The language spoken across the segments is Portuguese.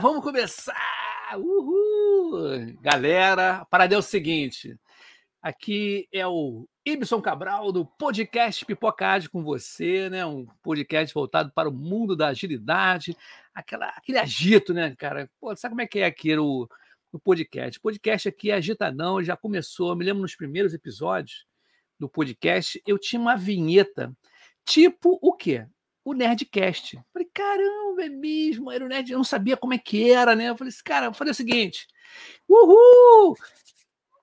vamos começar! Uhul! Galera, a parada é o seguinte: aqui é o Ibson Cabral do podcast Pipocade com você, né? Um podcast voltado para o mundo da agilidade, aquela, aquele agito, né, cara? Pô, sabe como é que é aqui o, o podcast? O podcast aqui é agitadão, já começou, me lembro nos primeiros episódios do podcast, eu tinha uma vinheta, tipo o quê? O Nerdcast. Falei, caramba, é mesmo, era o Nerd, eu não sabia como é que era, né? Eu falei assim, cara, eu falei o seguinte: uhul!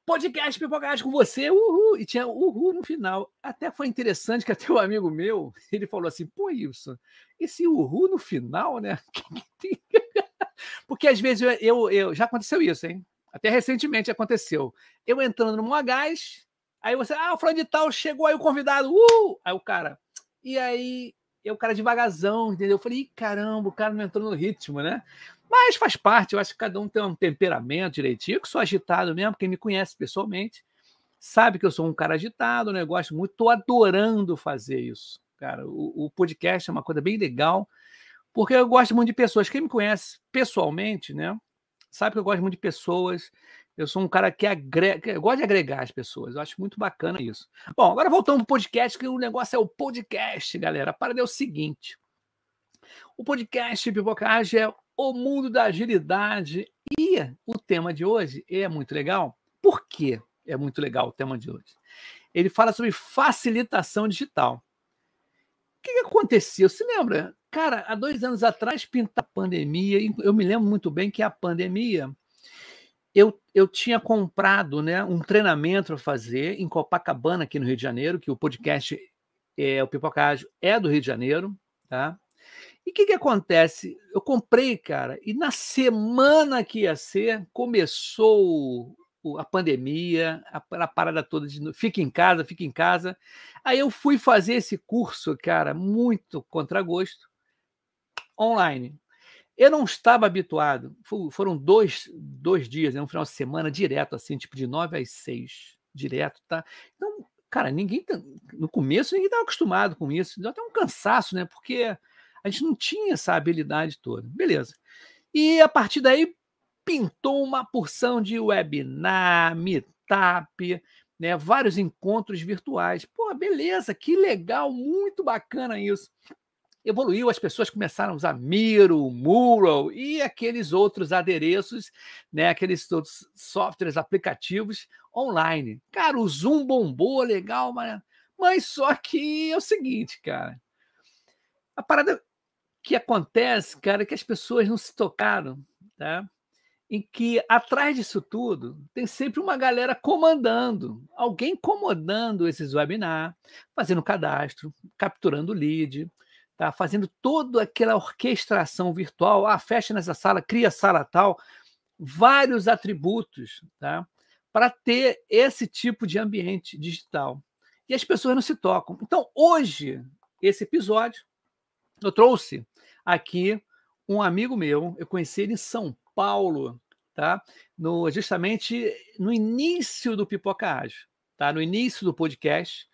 Podcast Pipocast com você, uhul! E tinha uhul no final. Até foi interessante que até um amigo meu, ele falou assim, pô, Wilson, esse uhul no final, né? Porque às vezes eu, eu, eu, já aconteceu isso, hein? Até recentemente aconteceu. Eu entrando no Moagás, aí você, ah, o fulano de tal, chegou aí o convidado, uh! Aí o cara, e aí e o cara devagarzão, entendeu? Eu falei, caramba, o cara não entrou no ritmo, né? Mas faz parte, eu acho que cada um tem um temperamento direitinho. Eu que sou agitado mesmo, quem me conhece pessoalmente sabe que eu sou um cara agitado, né? Gosto muito, estou adorando fazer isso. Cara, o, o, podcast é uma coisa bem legal, porque eu gosto muito de pessoas. Quem me conhece pessoalmente, né? Sabe que eu gosto muito de pessoas, eu sou um cara que agrega, eu gosto de agregar as pessoas. Eu acho muito bacana isso. Bom, agora voltando para o podcast, que o negócio é o podcast, galera. A parada é o seguinte: o podcast Pipocagem é o mundo da agilidade. E o tema de hoje é muito legal. Por quê? É muito legal o tema de hoje. Ele fala sobre facilitação digital. O que, que aconteceu? Se lembra? Cara, há dois anos atrás pinta a pandemia, eu me lembro muito bem que a pandemia eu, eu tinha comprado né, um treinamento para fazer em Copacabana, aqui no Rio de Janeiro, que o podcast, é, o Pipocágio, é do Rio de Janeiro, tá? E o que, que acontece? Eu comprei, cara, e na semana que ia ser, começou a pandemia, a, a parada toda de fica em casa, fica em casa. Aí eu fui fazer esse curso, cara, muito contra gosto, online. Eu não estava habituado. Foram dois, dois dias, né, um final de semana direto, assim, tipo de nove às seis, direto, tá? Então, cara, ninguém. No começo, ninguém estava acostumado com isso. Deu até um cansaço, né? Porque a gente não tinha essa habilidade toda. Beleza. E a partir daí pintou uma porção de webinar, meetup, né, vários encontros virtuais. Pô, beleza, que legal, muito bacana isso evoluiu, as pessoas começaram a usar Miro, Mural e aqueles outros adereços, né, aqueles outros softwares, aplicativos online. Cara, o Zoom bombou, legal, mas, mas só que é o seguinte, cara. A parada que acontece, cara, é que as pessoas não se tocaram, tá? em que atrás disso tudo tem sempre uma galera comandando, alguém comandando esses webinars, fazendo cadastro, capturando lead, tá? fazendo toda aquela orquestração virtual, ah, fecha nessa sala, cria sala tal, vários atributos tá? para ter esse tipo de ambiente digital. E as pessoas não se tocam. Então, hoje, esse episódio, eu trouxe aqui um amigo meu, eu conheci ele em São Paulo, tá? No, justamente no início do Pipoca Ágil, tá? no início do podcast,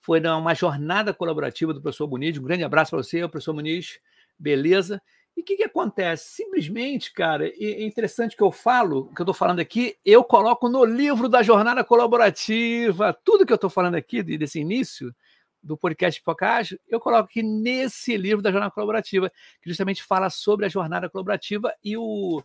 foi uma jornada colaborativa do professor Muniz. Um grande abraço para você, professor Muniz. Beleza? E o que, que acontece? Simplesmente, cara, é interessante que eu falo, que eu estou falando aqui, eu coloco no livro da jornada colaborativa, tudo que eu estou falando aqui, desse início do podcast Pipocage, eu coloco aqui nesse livro da jornada colaborativa, que justamente fala sobre a jornada colaborativa e o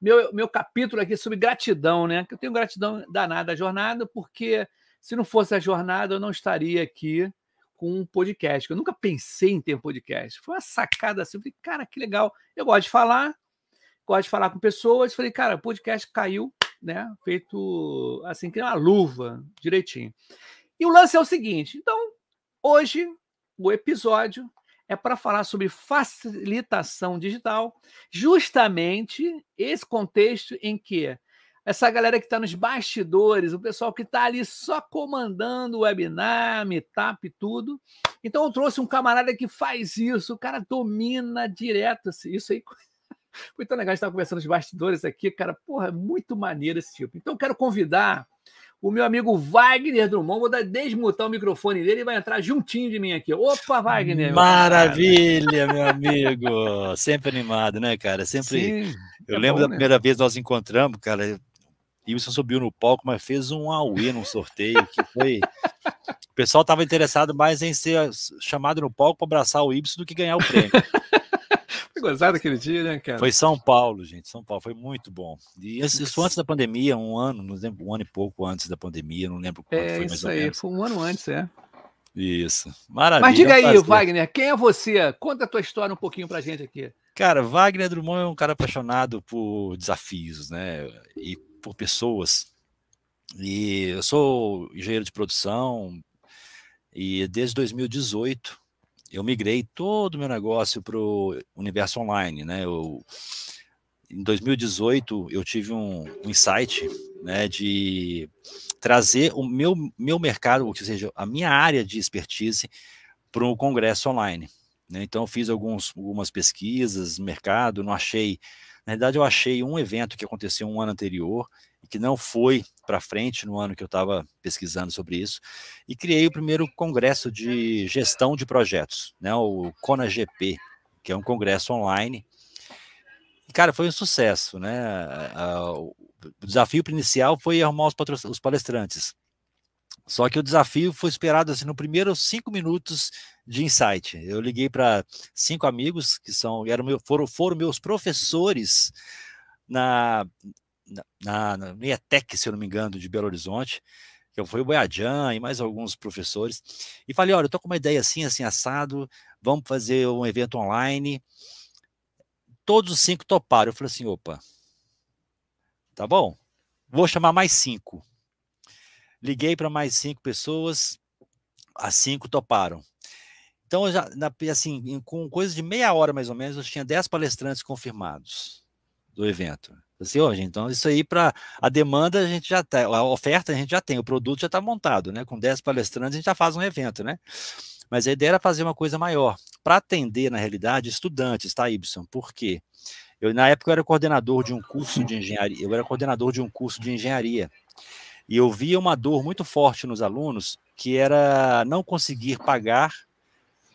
meu, meu capítulo aqui sobre gratidão, né? Que eu tenho gratidão danada à jornada, porque se não fosse a jornada, eu não estaria aqui com um podcast. Eu nunca pensei em ter um podcast. Foi uma sacada assim. Eu falei, cara, que legal. Eu gosto de falar, gosto de falar com pessoas. Falei, cara, o podcast caiu, né? Feito assim, que uma luva, direitinho. E o lance é o seguinte: então, hoje, o episódio é para falar sobre facilitação digital, justamente esse contexto em que essa galera que está nos bastidores, o pessoal que está ali só comandando o webinar, meetup, tudo. Então eu trouxe um camarada que faz isso, o cara domina direto isso aí. Foi tão legal estar conversando nos bastidores aqui, cara, porra, é muito maneiro esse tipo. Então eu quero convidar o meu amigo Wagner Drummond. Vou desmutar o microfone dele e vai entrar juntinho de mim aqui. Opa, Wagner! Maravilha, meu amigo! Sempre animado, né, cara? Sempre. Sim, eu é lembro bom, da né? primeira vez que nós encontramos, cara. Wilson subiu no palco, mas fez um auê num sorteio que foi. o pessoal estava interessado mais em ser chamado no palco para abraçar o Ibsen do que ganhar o prêmio. foi gozado aquele dia, né, cara? Foi São Paulo, gente. São Paulo foi muito bom. E isso antes da pandemia, um ano, não lembro, um ano e pouco antes da pandemia, não lembro quando é, foi mais isso ou aí, menos. Foi um ano antes, é. Isso. Maravilha. Mas diga aí, Wagner, quem é você? Conta a tua história um pouquinho pra gente aqui. Cara, Wagner Drummond é um cara apaixonado por desafios, né? E por pessoas. E eu sou engenheiro de produção e desde 2018 eu migrei todo o meu negócio para o universo online, né? Eu, em 2018 eu tive um, um insight, né, de trazer o meu meu mercado, ou seja, a minha área de expertise para o congresso online. Né? Então fiz alguns, algumas pesquisas no mercado, não achei na verdade, eu achei um evento que aconteceu um ano anterior e que não foi para frente no ano que eu estava pesquisando sobre isso, e criei o primeiro congresso de gestão de projetos, né, o CONAGP, que é um congresso online. E, cara, foi um sucesso, né? O desafio inicial foi arrumar os, os palestrantes. Só que o desafio foi esperado assim no primeiro cinco minutos de insight. Eu liguei para cinco amigos que são eram meu, foram, foram meus professores na, na, na, na IETEC, se eu não me engano, de Belo Horizonte, que foi o Boiadjan e mais alguns professores, e falei, olha, eu tô com uma ideia assim, assim, assado, vamos fazer um evento online. Todos os cinco toparam. Eu falei assim, opa, tá bom, vou chamar mais cinco. Liguei para mais cinco pessoas, as cinco toparam. Então, já, na, assim, com coisa de meia hora mais ou menos, eu tinha 10 palestrantes confirmados do evento. Assim, gente, então isso aí para a demanda a gente já tem, a oferta a gente já tem, o produto já está montado, né? Com 10 palestrantes a gente já faz um evento, né? Mas a ideia era fazer uma coisa maior, para atender, na realidade, estudantes, tá, Ibson? Por quê? Eu, na época, eu era coordenador de um curso de engenharia, eu era coordenador de um curso de engenharia, e eu via uma dor muito forte nos alunos, que era não conseguir pagar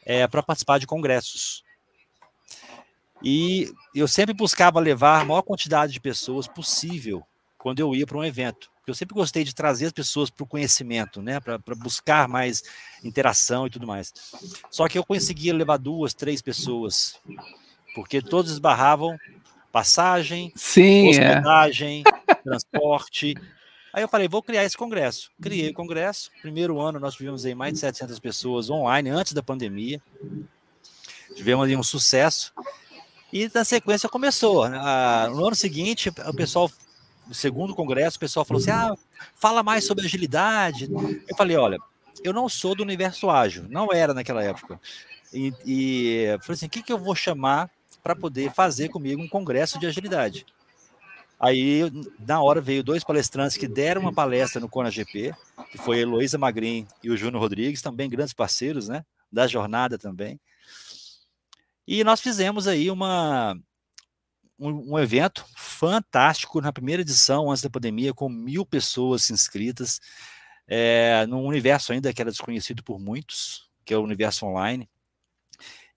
é, para participar de congressos. E eu sempre buscava levar a maior quantidade de pessoas possível quando eu ia para um evento. Eu sempre gostei de trazer as pessoas para o conhecimento, né? para buscar mais interação e tudo mais. Só que eu conseguia levar duas, três pessoas, porque todos esbarravam passagem, Sim, é. hospedagem, é. transporte. Aí eu falei, vou criar esse congresso. Criei o congresso. Primeiro ano nós tivemos aí mais de 700 pessoas online antes da pandemia. Tivemos ali um sucesso. E na sequência começou. Né? No ano seguinte, o pessoal, no segundo congresso, o pessoal falou assim: ah, fala mais sobre agilidade. Eu falei: olha, eu não sou do universo ágil, não era naquela época. E, e falei assim: o que, que eu vou chamar para poder fazer comigo um congresso de agilidade? Aí, na hora, veio dois palestrantes que deram uma palestra no Cona GP, que foi a Heloísa Magrin e o Júnior Rodrigues, também grandes parceiros, né? Da jornada também. E nós fizemos aí uma, um, um, evento fantástico na primeira edição, antes da pandemia, com mil pessoas inscritas, é, num universo ainda que era desconhecido por muitos, que é o universo online.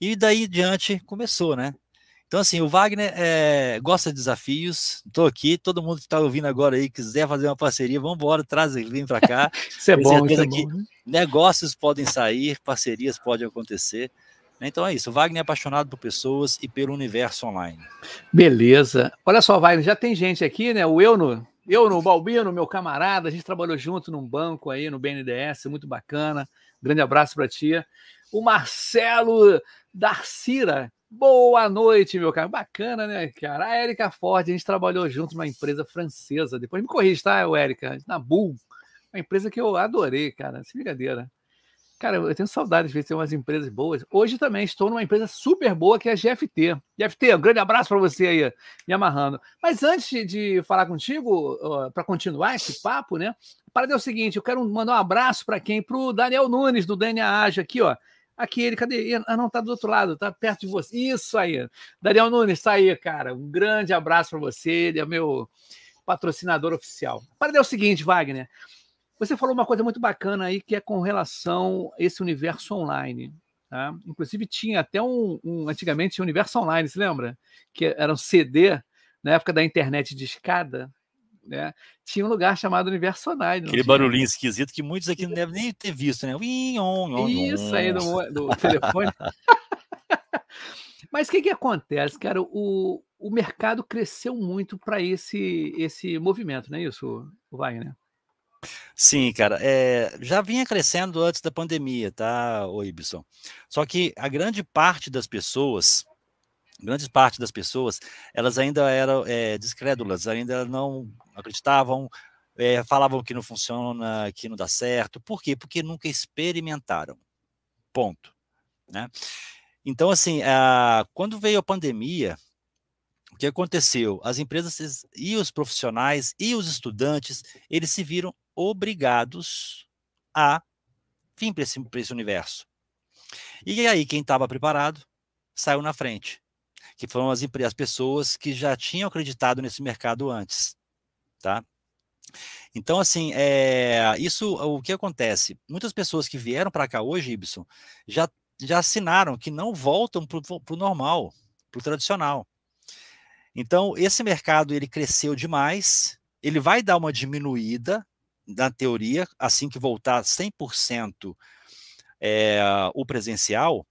E daí diante começou, né? Então, assim, o Wagner é, gosta de desafios. Estou aqui, todo mundo que está ouvindo agora aí, quiser fazer uma parceria, vamos embora, traz ele, vem para cá. isso é bom, isso é bom. Né? Negócios podem sair, parcerias podem acontecer. Então é isso, o Wagner é apaixonado por pessoas e pelo universo online. Beleza. Olha só, Wagner, já tem gente aqui, né? O Euno, Euno Balbino, meu camarada, a gente trabalhou junto num banco aí no BNDES, muito bacana. Grande abraço para ti. O Marcelo Darcira, Boa noite, meu cara. Bacana, né, cara? A Érica Ford, a gente trabalhou junto numa empresa francesa. Depois me corrige, tá, Érica? Na Bull. Uma empresa que eu adorei, cara. Sem brincadeira. Cara, eu tenho saudade de ver ter umas empresas boas. Hoje também estou numa empresa super boa que é a GFT. GFT, um grande abraço para você aí, me amarrando. Mas antes de falar contigo, para continuar esse papo, né? Para é o seguinte, eu quero mandar um abraço para quem? Para o Daniel Nunes, do DNA Ágil, aqui, ó. Aqui ele, cadê? Ah, não, tá do outro lado, tá perto de você. Isso aí. Daniel Nunes, tá aí, cara. Um grande abraço para você. Ele é meu patrocinador oficial. Para é o seguinte, Wagner. Você falou uma coisa muito bacana aí que é com relação a esse universo online. Tá? Inclusive, tinha até um, um antigamente universo online, se lembra? Que era um CD na época da internet de escada. Né? Tinha um lugar chamado Universo Online. Aquele barulhinho esquisito que muitos aqui não devem nem ter visto, né? Isso aí do, do telefone. Mas o que, que acontece, cara? O, o mercado cresceu muito para esse, esse movimento, não é isso, Wagner? Sim, cara, é, já vinha crescendo antes da pandemia, tá, Ibson? Só que a grande parte das pessoas, grande parte das pessoas, elas ainda eram é, descrédulas, ainda não acreditavam, é, falavam que não funciona, que não dá certo. Por quê? Porque nunca experimentaram. Ponto. Né? Então, assim, a, quando veio a pandemia, o que aconteceu? As empresas e os profissionais e os estudantes, eles se viram obrigados a vir para esse, esse universo. E aí, quem estava preparado saiu na frente, que foram as, as pessoas que já tinham acreditado nesse mercado antes, tá? Então, assim, é, isso, o que acontece? Muitas pessoas que vieram para cá hoje, Ibson, já, já assinaram que não voltam para o normal, para o tradicional. Então, esse mercado, ele cresceu demais, ele vai dar uma diminuída, na teoria, assim que voltar 100% é, o presencial,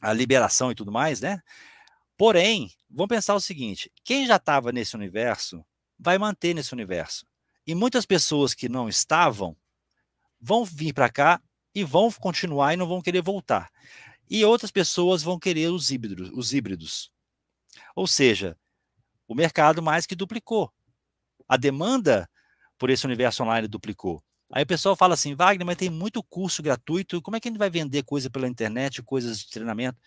a liberação e tudo mais, né? Porém, vamos pensar o seguinte: quem já estava nesse universo vai manter nesse universo. E muitas pessoas que não estavam vão vir para cá e vão continuar e não vão querer voltar. E outras pessoas vão querer os híbridos, os híbridos. Ou seja, o mercado mais que duplicou. A demanda por esse universo online duplicou. Aí o pessoal fala assim, Wagner, mas tem muito curso gratuito, como é que a gente vai vender coisa pela internet, coisas de treinamento?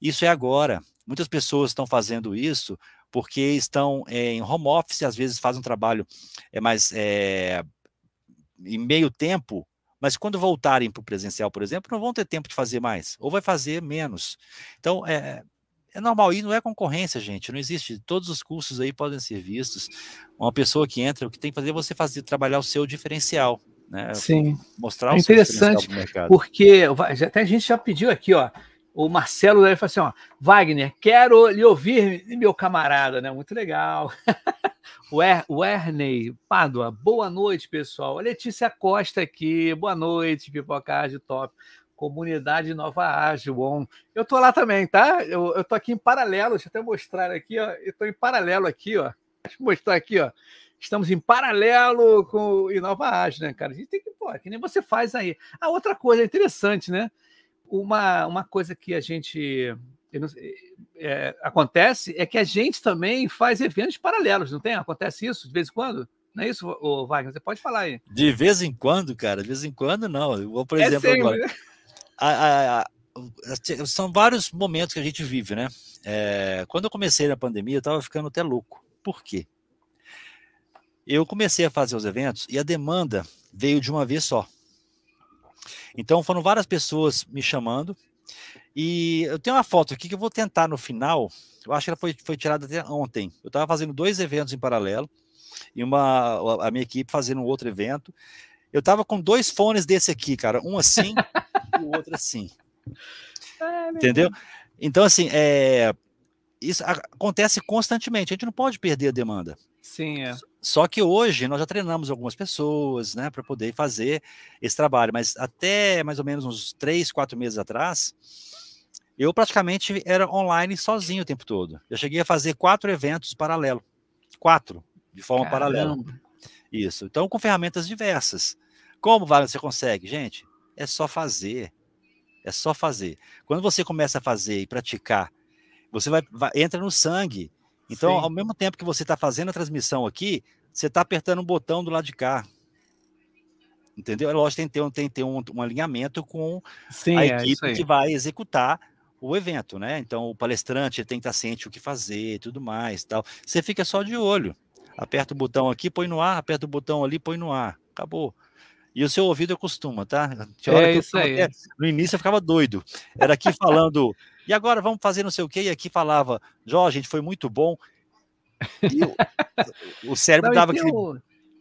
Isso é agora. Muitas pessoas estão fazendo isso porque estão é, em home office, às vezes fazem um trabalho é, mais é, em meio tempo, mas quando voltarem para o presencial, por exemplo, não vão ter tempo de fazer mais, ou vai fazer menos. Então, é, é normal, e não é concorrência, gente, não existe. Todos os cursos aí podem ser vistos. Uma pessoa que entra, o que tem que fazer é você fazer trabalhar o seu diferencial. Né? Sim. Mostrar é o interessante, seu mercado. Porque até a gente já pediu aqui, ó. O Marcelo deve falar assim: ó, Wagner, quero lhe ouvir, meu camarada, né? Muito legal. o, er, o Erney Pádua, boa noite, pessoal. A Letícia Costa aqui, boa noite, Pipocard Top. Comunidade Nova Ágil, bom. Eu tô lá também, tá? Eu, eu tô aqui em paralelo, deixa eu até mostrar aqui, ó. Eu tô em paralelo aqui, ó. Deixa eu mostrar aqui, ó. Estamos em paralelo com o Inova Ágil, né, cara? A gente tem que, pô, que nem você faz aí. A outra coisa interessante, né? Uma, uma coisa que a gente é, acontece é que a gente também faz eventos paralelos, não tem? Acontece isso de vez em quando? Não é isso, Wagner? Você pode falar aí. De vez em quando, cara, de vez em quando não. Eu vou, por é exemplo, sempre, agora. Né? a, a, a, são vários momentos que a gente vive, né? É, quando eu comecei na pandemia, eu estava ficando até louco. Por quê? Eu comecei a fazer os eventos e a demanda veio de uma vez só. Então foram várias pessoas me chamando. E eu tenho uma foto aqui que eu vou tentar no final. Eu acho que ela foi, foi tirada até ontem. Eu estava fazendo dois eventos em paralelo e uma a minha equipe fazendo um outro evento. Eu estava com dois fones desse aqui, cara, um assim e o outro assim. É, Entendeu? Então, assim, é, isso acontece constantemente. A gente não pode perder a demanda. Sim, é. Só que hoje nós já treinamos algumas pessoas, né, para poder fazer esse trabalho. Mas até mais ou menos uns três, quatro meses atrás, eu praticamente era online sozinho o tempo todo. Eu cheguei a fazer quatro eventos paralelo, quatro de forma Caramba. paralela. Isso. Então, com ferramentas diversas. Como você consegue, gente? É só fazer. É só fazer. Quando você começa a fazer e praticar, você vai, vai entra no sangue. Então, Sim. ao mesmo tempo que você está fazendo a transmissão aqui, você está apertando um botão do lado de cá. Entendeu? É lógico, tem que ter, um, tem que ter um, um alinhamento com Sim, a é equipe que vai executar o evento, né? Então, o palestrante tem que estar ciente o que fazer e tudo mais. tal. Você fica só de olho. Aperta o botão aqui, põe no ar, aperta o botão ali, põe no ar. Acabou. E o seu ouvido acostuma, tá? É isso aí. Até, no início eu ficava doido. Era aqui falando, e agora vamos fazer não sei o quê, e aqui falava, Jorge, gente, foi muito bom. E o, o cérebro não, dava aquele.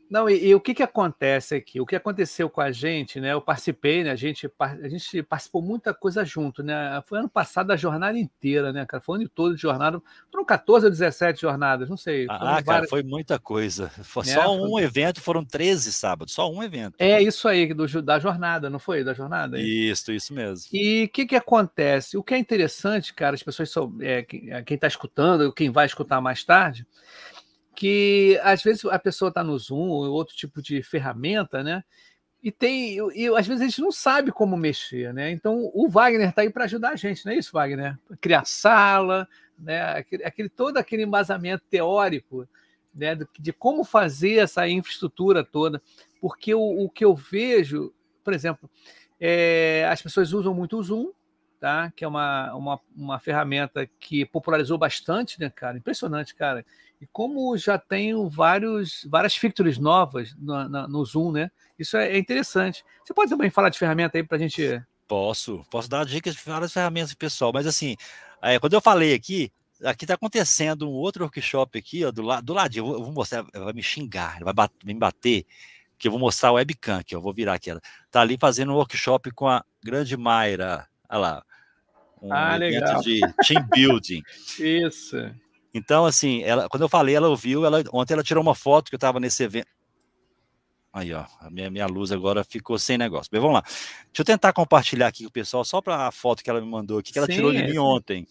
Não, e, e, o que, que acontece aqui? O que aconteceu com a gente, né? Eu participei, né? A gente, a gente participou muita coisa junto, né? Foi ano passado a jornada inteira, né, cara? Foi ano todo de jornada. Foram 14 ou 17 jornadas, não sei. Ah, várias... cara, foi muita coisa. Foi é, só um foi... evento, foram 13 sábados, só um evento. É isso aí, do, da jornada, não foi? Da jornada? Isso, isso mesmo. E o que, que acontece? O que é interessante, cara, as pessoas, são, é, quem está escutando, quem vai escutar mais tarde, que às vezes a pessoa está no Zoom ou outro tipo de ferramenta, né? E tem, e, às vezes a gente não sabe como mexer, né? Então o Wagner está aí para ajudar a gente, não é isso, Wagner? Criar sala, né? Aquele, aquele todo aquele embasamento teórico, né? De, de, como fazer essa infraestrutura toda, porque o, o que eu vejo, por exemplo, é, as pessoas usam muito o Zoom, tá? Que é uma, uma, uma ferramenta que popularizou bastante, né, cara? Impressionante, cara. E como já tenho vários, várias features novas no, no, Zoom, né? Isso é, é, interessante. Você pode também falar de ferramenta aí para a gente. Posso, posso dar dicas de várias ferramentas pessoal, mas assim, é, quando eu falei aqui, aqui está acontecendo um outro workshop aqui, ó, do, lado do ladinho. Eu vou, mostrar, vai me xingar, vai bater, me bater, que eu vou mostrar o webcam aqui, eu vou virar aqui. Ela tá ali fazendo um workshop com a grande Mayra. Olha lá. Um ah, evento legal. de team building. Isso. Então, assim, ela, quando eu falei, ela ouviu, ela, ontem ela tirou uma foto que eu estava nesse evento. Aí, ó, a minha, minha luz agora ficou sem negócio. Mas vamos lá. Deixa eu tentar compartilhar aqui com o pessoal, só para a foto que ela me mandou aqui, que ela Sim, tirou de mim ontem.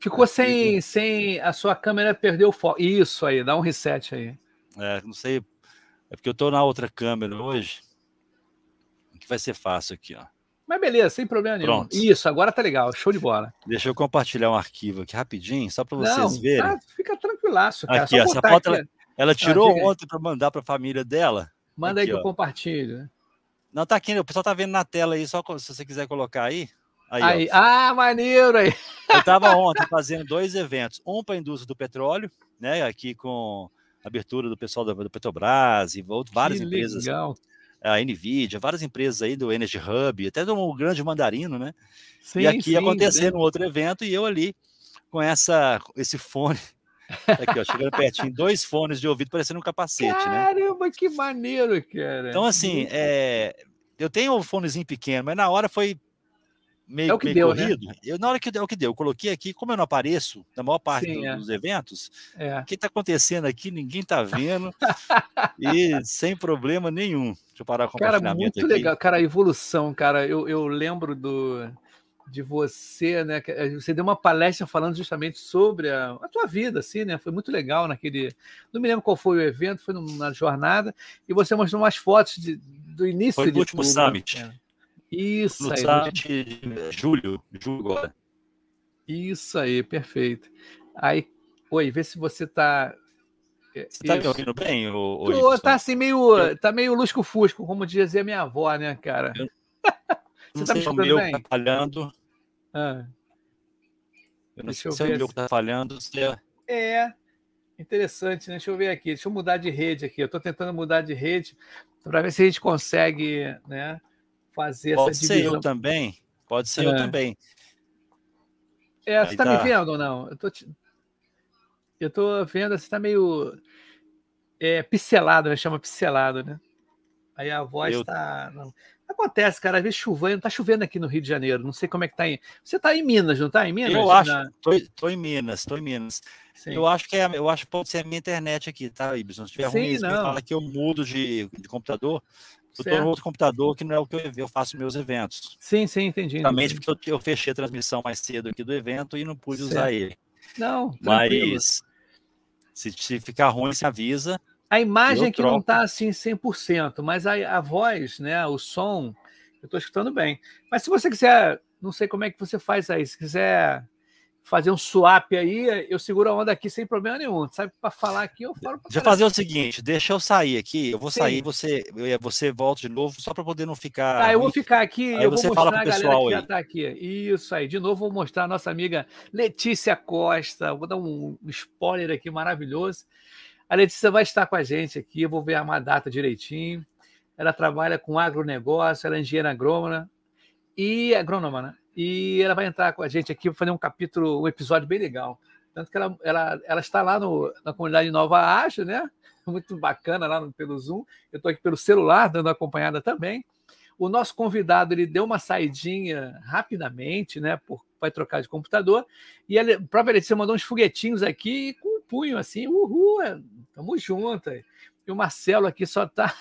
Ficou sem, sem. A sua câmera perdeu o foco. Isso aí, dá um reset aí. É, não sei. É porque eu estou na outra câmera hoje. Que vai ser fácil aqui, ó. Mas beleza, sem problema nenhum. Pronto. Isso, agora tá legal, show de bola. Deixa eu compartilhar um arquivo aqui rapidinho, só para vocês Não, verem. Tá, fica tranquilaço, cara. Aqui, essa foto ela, ela, tirou ah, ontem para mandar para a família dela. Manda aqui, aí que ó. eu compartilho. Não, tá aqui, o pessoal tá vendo na tela aí, só se você quiser colocar aí. Aí, aí. Ah, maneiro aí. Eu estava ontem fazendo dois eventos, um para a indústria do petróleo, né, aqui com abertura do pessoal do, do Petrobras e outro, várias que empresas. A Nvidia, várias empresas aí do Energy Hub, até do grande mandarino, né? Sim, e aqui sim, acontecendo um outro evento e eu ali com essa esse fone aqui, ó, chegando pertinho, dois fones de ouvido parecendo um capacete, Caramba, né? Caramba, que maneiro, cara. Então assim, é, eu tenho um fonezinho pequeno, mas na hora foi meio, é o que meio deu, né? corrido. Né? Eu, na hora que deu, é o que deu, eu coloquei aqui, como eu não apareço na maior parte Sim, do, é. dos eventos, é. o que está acontecendo aqui, ninguém está vendo, e sem problema nenhum. Deixa eu parar com o Cara, muito aqui. legal. Cara, a evolução, cara, eu, eu lembro do de você, né? Eh, você deu uma palestra falando justamente sobre a, a, tua vida, assim, né? Foi muito legal naquele. Não me lembro qual foi o evento, foi na jornada, e você mostrou umas fotos de, do início. Foi no último tudo, Summit. Né? Isso no aí. Summit de julho, julho agora. Isso aí, perfeito. Aí, oi, vê se você está é, você tá me ouvindo bem? Ou, ou tá assim meio, tá meio lusco-fusco, como dizia minha avó, né, cara? Eu, Você tá me escutando meu bem? Tá falhando. Ah. Eu não Deixa sei se é o meu que tá falhando. Se é... é, interessante, né? Deixa eu ver aqui. Deixa eu mudar de rede aqui. Eu estou tentando mudar de rede para ver se a gente consegue, né, fazer Pode essa divisão. Pode ser eu também. Pode ser é. eu também. É, você está tá... me vendo ou não? Eu tô, te... eu tô vendo, você está meio é, pincelado, né? Chama pincelado, né? Aí a voz está. Eu... Acontece, cara, às vezes chovendo, tá chovendo aqui no Rio de Janeiro, não sei como é que tá aí. Você tá em Minas, não tá em Minas? Eu acho, Na... tô, tô, em Minas, tô em Minas. Sim. Eu acho que é, eu acho que pode ser a minha internet aqui, tá, Ibson? Se tiver Sim, ruim, não. fala que eu mudo de, de computador. Eu tô no outro computador que não é o que eu, eu faço meus eventos. Sim, sim, entendi. Justamente porque eu, eu, fechei a transmissão mais cedo aqui do evento e não pude certo. usar ele. Não, Mas se, se ficar ruim, se avisa. A imagem é que não está assim 100%, mas a, a voz, né, o som, eu estou escutando bem. Mas se você quiser, não sei como é que você faz aí, se quiser fazer um swap aí, eu seguro a onda aqui sem problema nenhum. Sabe, para falar aqui, eu falo Deixa eu fazer o seguinte, deixa eu sair aqui, eu vou Sim. sair, você, você volta de novo, só para poder não ficar. Tá, eu vou ficar aqui, aí eu você vou mostrar fala pro pessoal que já tá aqui. Isso aí, de novo vou mostrar a nossa amiga Letícia Costa, vou dar um spoiler aqui maravilhoso. A Letícia vai estar com a gente aqui, eu vou ver uma data direitinho. Ela trabalha com agronegócio, ela é engenheira agrônoma e agrônoma, né? E ela vai entrar com a gente aqui para fazer um capítulo, um episódio bem legal. Tanto que ela, ela, ela está lá no, na comunidade Nova Ágil, né? Muito bacana lá no, pelo Zoom. Eu estou aqui pelo celular dando acompanhada também. O nosso convidado ele deu uma saidinha rapidamente, né? Por, vai trocar de computador. E a própria Letícia mandou uns foguetinhos aqui com um punho assim, uhul, é, tamo junto. E o Marcelo aqui só tá.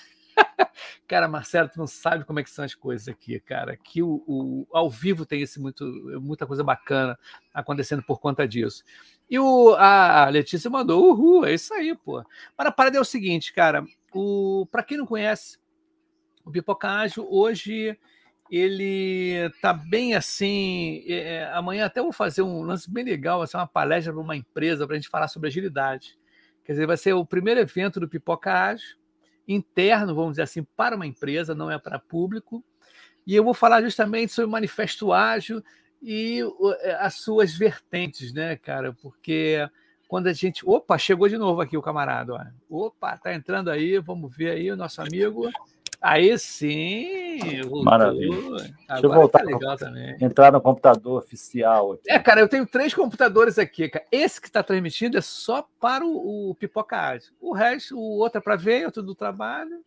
cara, Marcelo, tu não sabe como é que são as coisas aqui, cara. Aqui o, o ao vivo tem esse muito, muita coisa bacana acontecendo por conta disso. E o, a Letícia mandou, uhul, é isso aí, pô. Mas a parada é o seguinte, cara. O, para quem não conhece, o Pipoca Ágil hoje ele tá bem assim. É, é, amanhã até vou fazer um lance bem legal, vai ser uma palestra para uma empresa para a gente falar sobre agilidade. Quer dizer, vai ser o primeiro evento do Pipoca Ágil, interno, vamos dizer assim, para uma empresa, não é para público. E eu vou falar justamente sobre o Manifesto Ágil e é, as suas vertentes, né, cara? Porque quando a gente. Opa, chegou de novo aqui o camarada. Ó. Opa, tá entrando aí, vamos ver aí o nosso amigo. Aí sim! Voltou. Maravilha. Agora Deixa eu voltar. Tá legal também. Entrar no computador oficial aqui. É, cara, eu tenho três computadores aqui. Cara. Esse que está transmitindo é só para o, o Pipoca Ágil. O resto, o outro é para ver, outro do trabalho.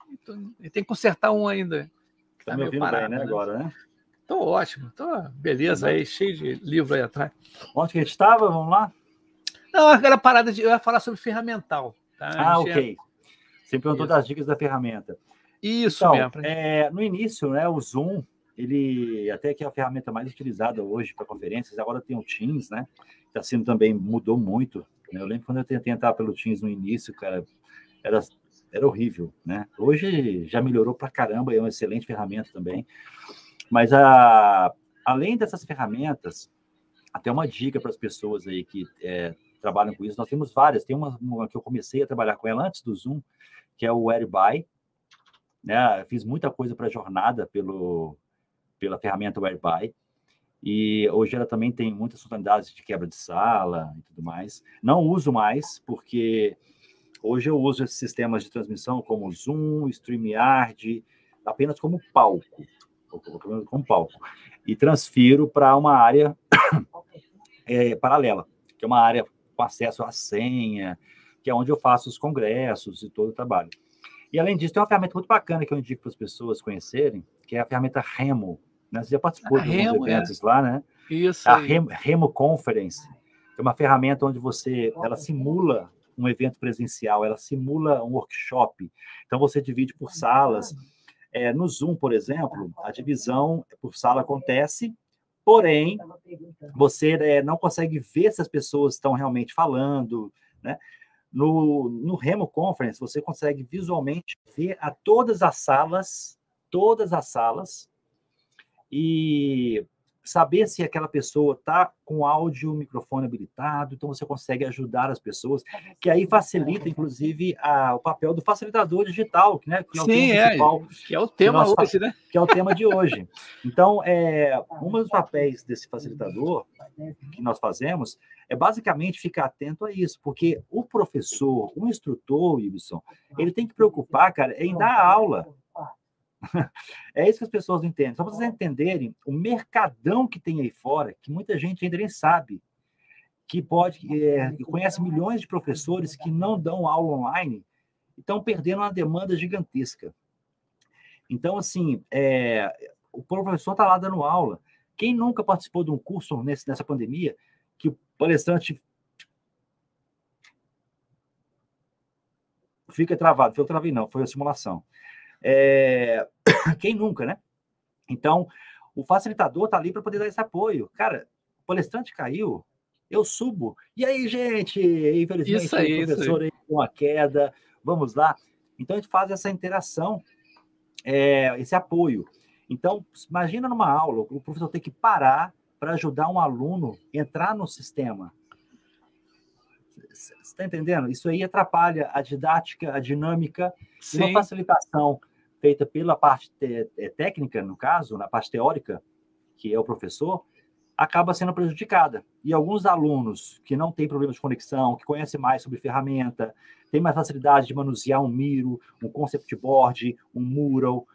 E tem que consertar um ainda. Tá, tá me ouvindo parado, bem, né, né? Agora, né? Tô ótimo. Tô beleza aí, cheio de livro aí atrás. Onde que a gente estava? Vamos lá? Não, aquela parada de. Eu ia falar sobre ferramental. Tá? Ah, ok. Você perguntou das dicas da ferramenta. Isso então, mesmo. É, no início, né, o Zoom, ele até que é a ferramenta mais utilizada hoje para conferências, agora tem o Teams, né? Está sendo também, mudou muito. Né? Eu lembro quando eu tentei entrar pelo Teams no início, cara, era, era horrível, né? Hoje já melhorou para caramba, é uma excelente ferramenta também. Mas a, além dessas ferramentas, até uma dica para as pessoas aí que é, trabalham com isso, nós temos várias. Tem uma, uma, que eu comecei a trabalhar com ela antes do Zoom, que é o Airby, né? Fiz muita coisa para a jornada pelo, pela ferramenta Whereby. E hoje ela também tem muitas funcionalidades de quebra de sala e tudo mais. Não uso mais, porque hoje eu uso esses sistemas de transmissão como Zoom, StreamYard, apenas como palco, como palco. E transfiro para uma área é, paralela, que é uma área com acesso à senha, que é onde eu faço os congressos e todo o trabalho. E além disso, tem uma ferramenta muito bacana que eu indico para as pessoas conhecerem, que é a ferramenta Remo. Né? Você já participou a de alguns Remo, é. eventos é. lá, né? Isso. A Remo, Remo Conference é uma ferramenta onde você, ela simula um evento presencial, ela simula um workshop. Então você divide por salas. É, no Zoom, por exemplo, a divisão por sala acontece, porém você é, não consegue ver se as pessoas estão realmente falando, né? No, no Remo Conference, você consegue visualmente ver a todas as salas, todas as salas, e saber se aquela pessoa está com áudio, microfone habilitado, então você consegue ajudar as pessoas, que aí facilita, inclusive, a, o papel do facilitador digital, né? Que é Sim, o é, que é o tema hoje, né? Que é o tema de hoje. Então, é, um dos papéis desse facilitador que nós fazemos é basicamente ficar atento a isso, porque o professor, o instrutor, Ibson, ele tem que preocupar, cara, em dar aula. É isso que as pessoas não entendem. Só para vocês entenderem o mercadão que tem aí fora, que muita gente ainda nem sabe, que pode, é, que conhece milhões de professores que não dão aula online e estão perdendo uma demanda gigantesca. Então, assim, é, o professor está lá dando aula. Quem nunca participou de um curso nesse, nessa pandemia que o palestrante fica travado. Eu travei, não, foi a simulação. É... Quem nunca, né? Então, o facilitador está ali para poder dar esse apoio. Cara, o palestrante caiu, eu subo. E aí, gente? Infelizmente, isso aí, o professor aí com a queda, vamos lá. Então, a gente faz essa interação, é, esse apoio. Então, imagina numa aula, o professor tem que parar para ajudar um aluno a entrar no sistema. Você está entendendo? Isso aí atrapalha a didática, a dinâmica, Sim. uma facilitação feita pela parte te é, técnica, no caso, na parte teórica, que é o professor, acaba sendo prejudicada. E alguns alunos que não têm problema de conexão, que conhecem mais sobre ferramenta, têm mais facilidade de manusear um Miro, um concept board, um Mural,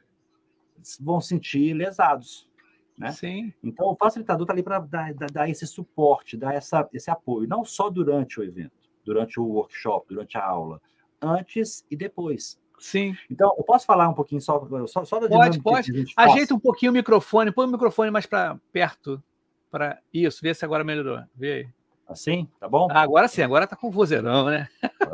vão sentir lesados. Né? Sim. Então, o facilitador está ali para dar, dar, dar, esse suporte, dar essa, esse apoio, não só durante o evento, durante o workshop, durante a aula, antes e depois. Sim. Então, eu posso falar um pouquinho só, só, só da Pode, pode. Ajeita um pouquinho o microfone, põe o microfone mais para perto. Para Isso, vê se agora melhorou. Vê aí. Assim? Tá bom? Ah, agora sim, agora tá com vozeirão, né?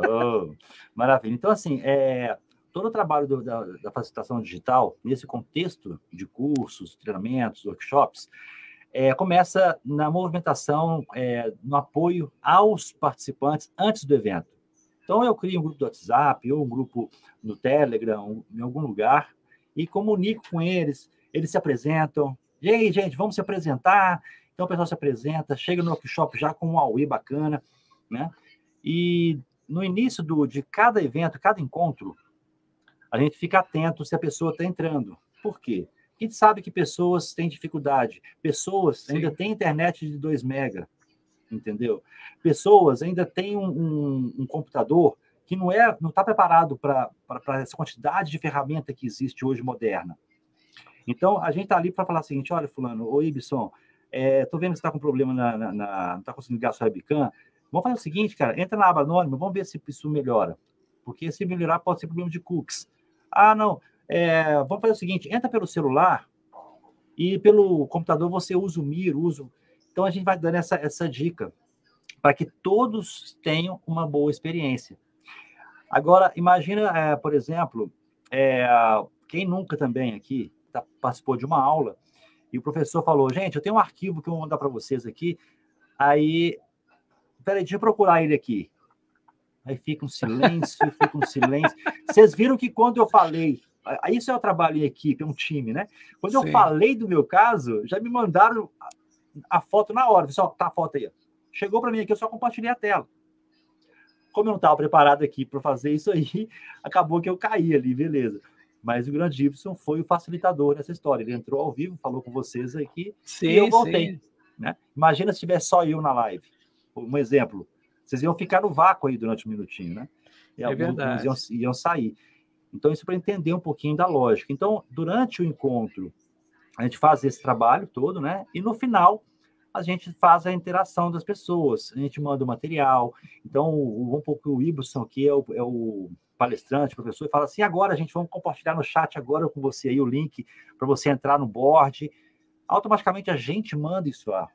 oh, maravilha. Então, assim, é, todo o trabalho do, da, da facilitação digital, nesse contexto de cursos, treinamentos, workshops, é, começa na movimentação, é, no apoio aos participantes antes do evento. Então, eu crio um grupo do WhatsApp ou um grupo no Telegram, em algum lugar, e comunico com eles. Eles se apresentam. E aí, gente, vamos se apresentar. Então, o pessoal se apresenta, chega no workshop já com um AUI bacana, né? E no início do, de cada evento, cada encontro, a gente fica atento se a pessoa está entrando. Por quê? A gente sabe que pessoas têm dificuldade, pessoas Sim. ainda têm internet de 2 mega, entendeu? Pessoas ainda têm um, um, um computador que não é, não está preparado para essa quantidade de ferramenta que existe hoje moderna. Então, a gente está ali para falar o seguinte: olha, Fulano, ô Ibson, Estou é, vendo que você está com problema na, na, na não está conseguindo ligar sua webcam. Vamos fazer o seguinte, cara, entra na aba anônima, vamos ver se isso melhora. Porque se melhorar pode ser problema de cookies. Ah, não, é, vamos fazer o seguinte, entra pelo celular e pelo computador você usa o Mir, usa... Então a gente vai dando essa, essa dica para que todos tenham uma boa experiência. Agora, imagina, é, por exemplo, é, quem nunca também aqui tá, participou de uma aula e o professor falou: gente, eu tenho um arquivo que eu vou mandar para vocês aqui. Aí, peraí, deixa eu procurar ele aqui. Aí fica um silêncio, fica um silêncio. Vocês viram que quando eu falei, isso é o trabalho em equipe, é um time, né? Quando Sim. eu falei do meu caso, já me mandaram a, foto na hora. Pessoal, tá a foto aí. Chegou para mim aqui, eu só compartilhei a tela. Como eu não estava preparado aqui para fazer isso aí, acabou que eu caí ali, beleza. Mas o grande Gibson foi o facilitador dessa história. Ele entrou ao vivo, falou com vocês aqui sim, e eu voltei. Né? Imagina se tivesse só eu na live. Um exemplo. Vocês iam ficar no vácuo aí durante um minutinho, né? E é verdade. Iam, iam sair. Então, isso para entender um pouquinho da lógica. Então, durante o encontro, a gente faz esse trabalho todo, né? E no final, a gente faz a interação das pessoas. A gente manda o material. Então, um pouco o Ibson aqui é o, é o palestrante, professor, e fala assim: agora, gente, vamos compartilhar no chat agora com você aí o link para você entrar no board. Automaticamente a gente manda isso lá.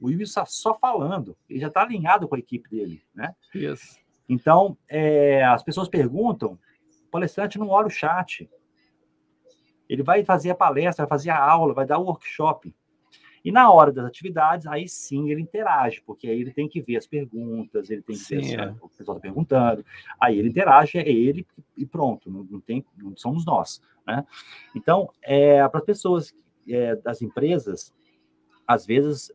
O Will está só falando, ele já está alinhado com a equipe dele, né? Isso. Então, é, as pessoas perguntam, o palestrante não olha o chat. Ele vai fazer a palestra, vai fazer a aula, vai dar o workshop. E na hora das atividades, aí sim ele interage, porque aí ele tem que ver as perguntas, ele tem que sim, ver é. o pessoal está perguntando, aí ele interage, é ele e pronto, não, não, tem, não somos nós. Né? Então, é, para as pessoas é, das empresas, às vezes,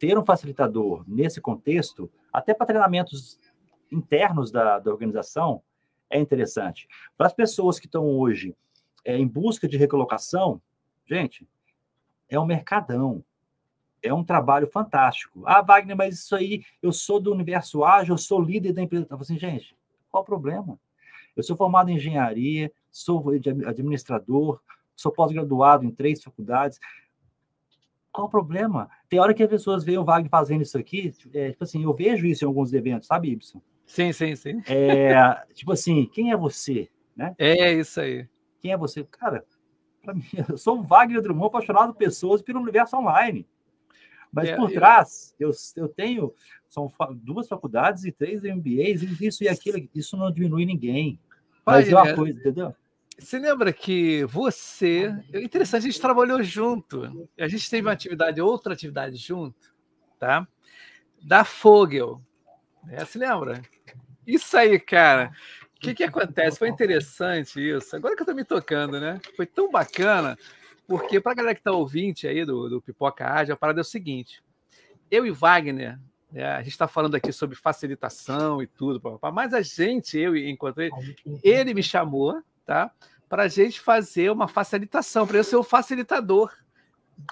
ter um facilitador nesse contexto, até para treinamentos internos da, da organização, é interessante. Para as pessoas que estão hoje é, em busca de recolocação, gente, é um mercadão é um trabalho fantástico. Ah, Wagner, mas isso aí, eu sou do universo ágil, eu sou líder da empresa. Eu assim, gente, qual o problema? Eu sou formado em engenharia, sou administrador, sou pós-graduado em três faculdades. Qual o problema? Tem hora que as pessoas veem o Wagner fazendo isso aqui, é, tipo assim, eu vejo isso em alguns eventos, sabe, Ibson? Sim, sim, sim. É, tipo assim, quem é você? Né? É isso aí. Quem é você? Cara, para mim, eu sou um Wagner Drummond apaixonado por pessoas pelo universo online. Mas é, por trás, eu, eu tenho são duas faculdades e três MBAs, isso e aquilo, isso não diminui ninguém. Mas é uma coisa, entendeu? Você lembra que você. É interessante, a gente trabalhou junto. A gente teve uma atividade, outra atividade junto, tá? Da Fogel. É, se lembra? Isso aí, cara. O que, que acontece? Foi interessante isso. Agora que eu tô me tocando, né? Foi tão bacana. Porque para a galera que está ouvinte aí do, do Pipoca Ágil, a parada é o seguinte: eu e Wagner, né, a gente está falando aqui sobre facilitação e tudo, mas a gente, eu enquanto ele, me chamou, tá? Para a gente fazer uma facilitação, para eu ser o facilitador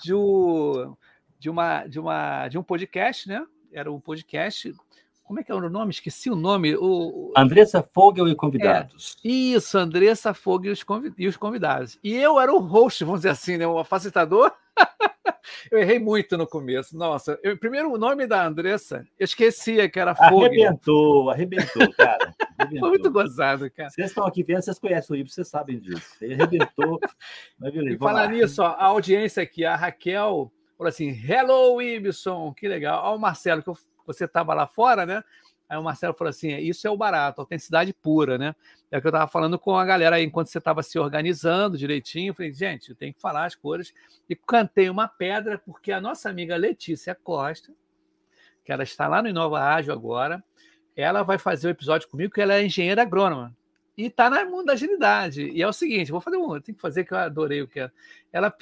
de, um, de, uma, de, uma, de um podcast, né? Era um podcast como é que é o nome? Esqueci o nome. O... Andressa Fogel e convidados. É, isso, Andressa Fogel e os, convidados. E eu era o host, vamos dizer assim, né? o facilitador. Eu errei muito no começo. Nossa, eu, primeiro o nome da Andressa, eu esquecia que era Fogo. Arrebentou, arrebentou, cara. Arrebentou. Foi muito gozado, cara. Vocês estão aqui vendo, vocês conhecem o Ibsen, vocês sabem disso. Ele arrebentou. Mas beleza, e falar nisso, ó, a audiência aqui, a Raquel falou assim: Hello, Ibson, que legal. Ó, o Marcelo, que você estava lá fora, né? Aí o Marcelo falou assim: isso é o barato, autenticidade pura, né? É o que eu estava falando com a galera aí enquanto você estava se organizando direitinho. Eu falei, gente, eu tenho que falar as cores. E cantei uma pedra, porque a nossa amiga Letícia Costa, que ela está lá no Inova Ágil agora, ela vai fazer o episódio comigo, que ela é engenheira agrônoma. E está no mundo da agilidade. E é o seguinte: vou fazer um, tem que fazer que eu adorei o que é. ela.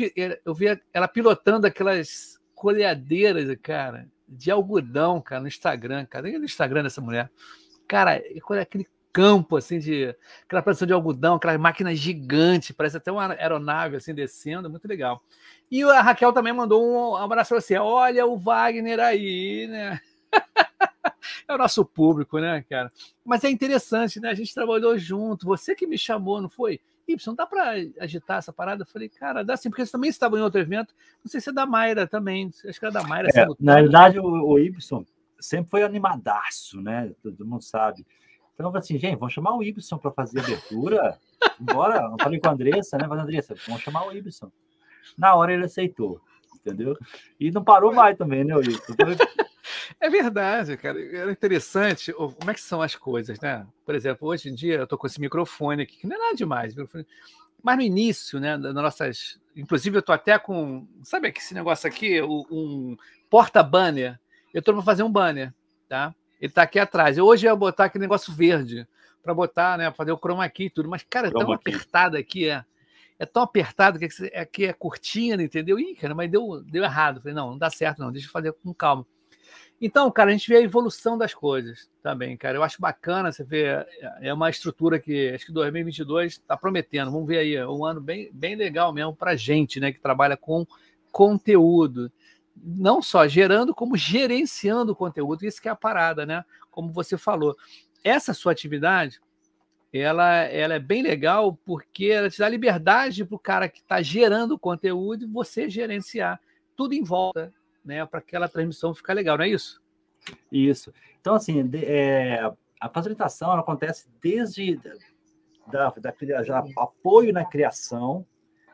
Eu vi ela pilotando aquelas colhadeiras, cara de algodão, cara, no Instagram, cara. Nem no Instagram dessa mulher. Cara, é aquele campo, assim, de aquela produção de algodão, aquela máquina gigante, parece até uma aeronave, assim, descendo, muito legal. E a Raquel também mandou um abraço para você. Olha o Wagner aí, né? é o nosso público, né, cara? Mas é interessante, né? A gente trabalhou junto. Você que me chamou, não foi? Y, dá para agitar essa parada? Eu falei, cara, dá sim, porque você também estava em outro evento. Não sei se é da Mayra também. Acho que é da Mayra. É, na verdade, o, o Y sempre foi animadaço, né? Todo mundo sabe. Então eu falei assim, gente, vamos chamar o Y para fazer a abertura. Bora, eu falei com a Andressa, né? Mas, Andressa, vamos chamar o Y. Na hora ele aceitou, entendeu? E não parou mais também, né, o Y? É verdade, cara. É interessante como é que são as coisas, né? Por exemplo, hoje em dia eu estou com esse microfone aqui, que não é nada demais. Mas no início, né, das nossas. Inclusive, eu estou até com. Sabe esse negócio aqui? Um porta-banner. Eu estou para fazer um banner, tá? Ele está aqui atrás. Eu hoje ia botar aquele negócio verde para botar, né? Fazer o chroma key e tudo. Mas, cara, é tão apertado aqui, é. É tão apertado que aqui é cortina, entendeu? Ih, cara, mas deu, deu errado. Falei, não, não dá certo, não. Deixa eu fazer com calma. Então, cara, a gente vê a evolução das coisas também, cara. Eu acho bacana você ver, é uma estrutura que acho que 2022 está prometendo. Vamos ver aí, é um ano bem, bem legal mesmo para gente, né, que trabalha com conteúdo. Não só gerando, como gerenciando o conteúdo. Isso que é a parada, né? Como você falou. Essa sua atividade, ela, ela é bem legal porque ela te dá liberdade para o cara que está gerando o conteúdo e você gerenciar tudo em volta né, para aquela transmissão ficar legal, não é isso? Isso. Então, assim, de, é, a facilitação acontece desde da, da, da, apoio na criação,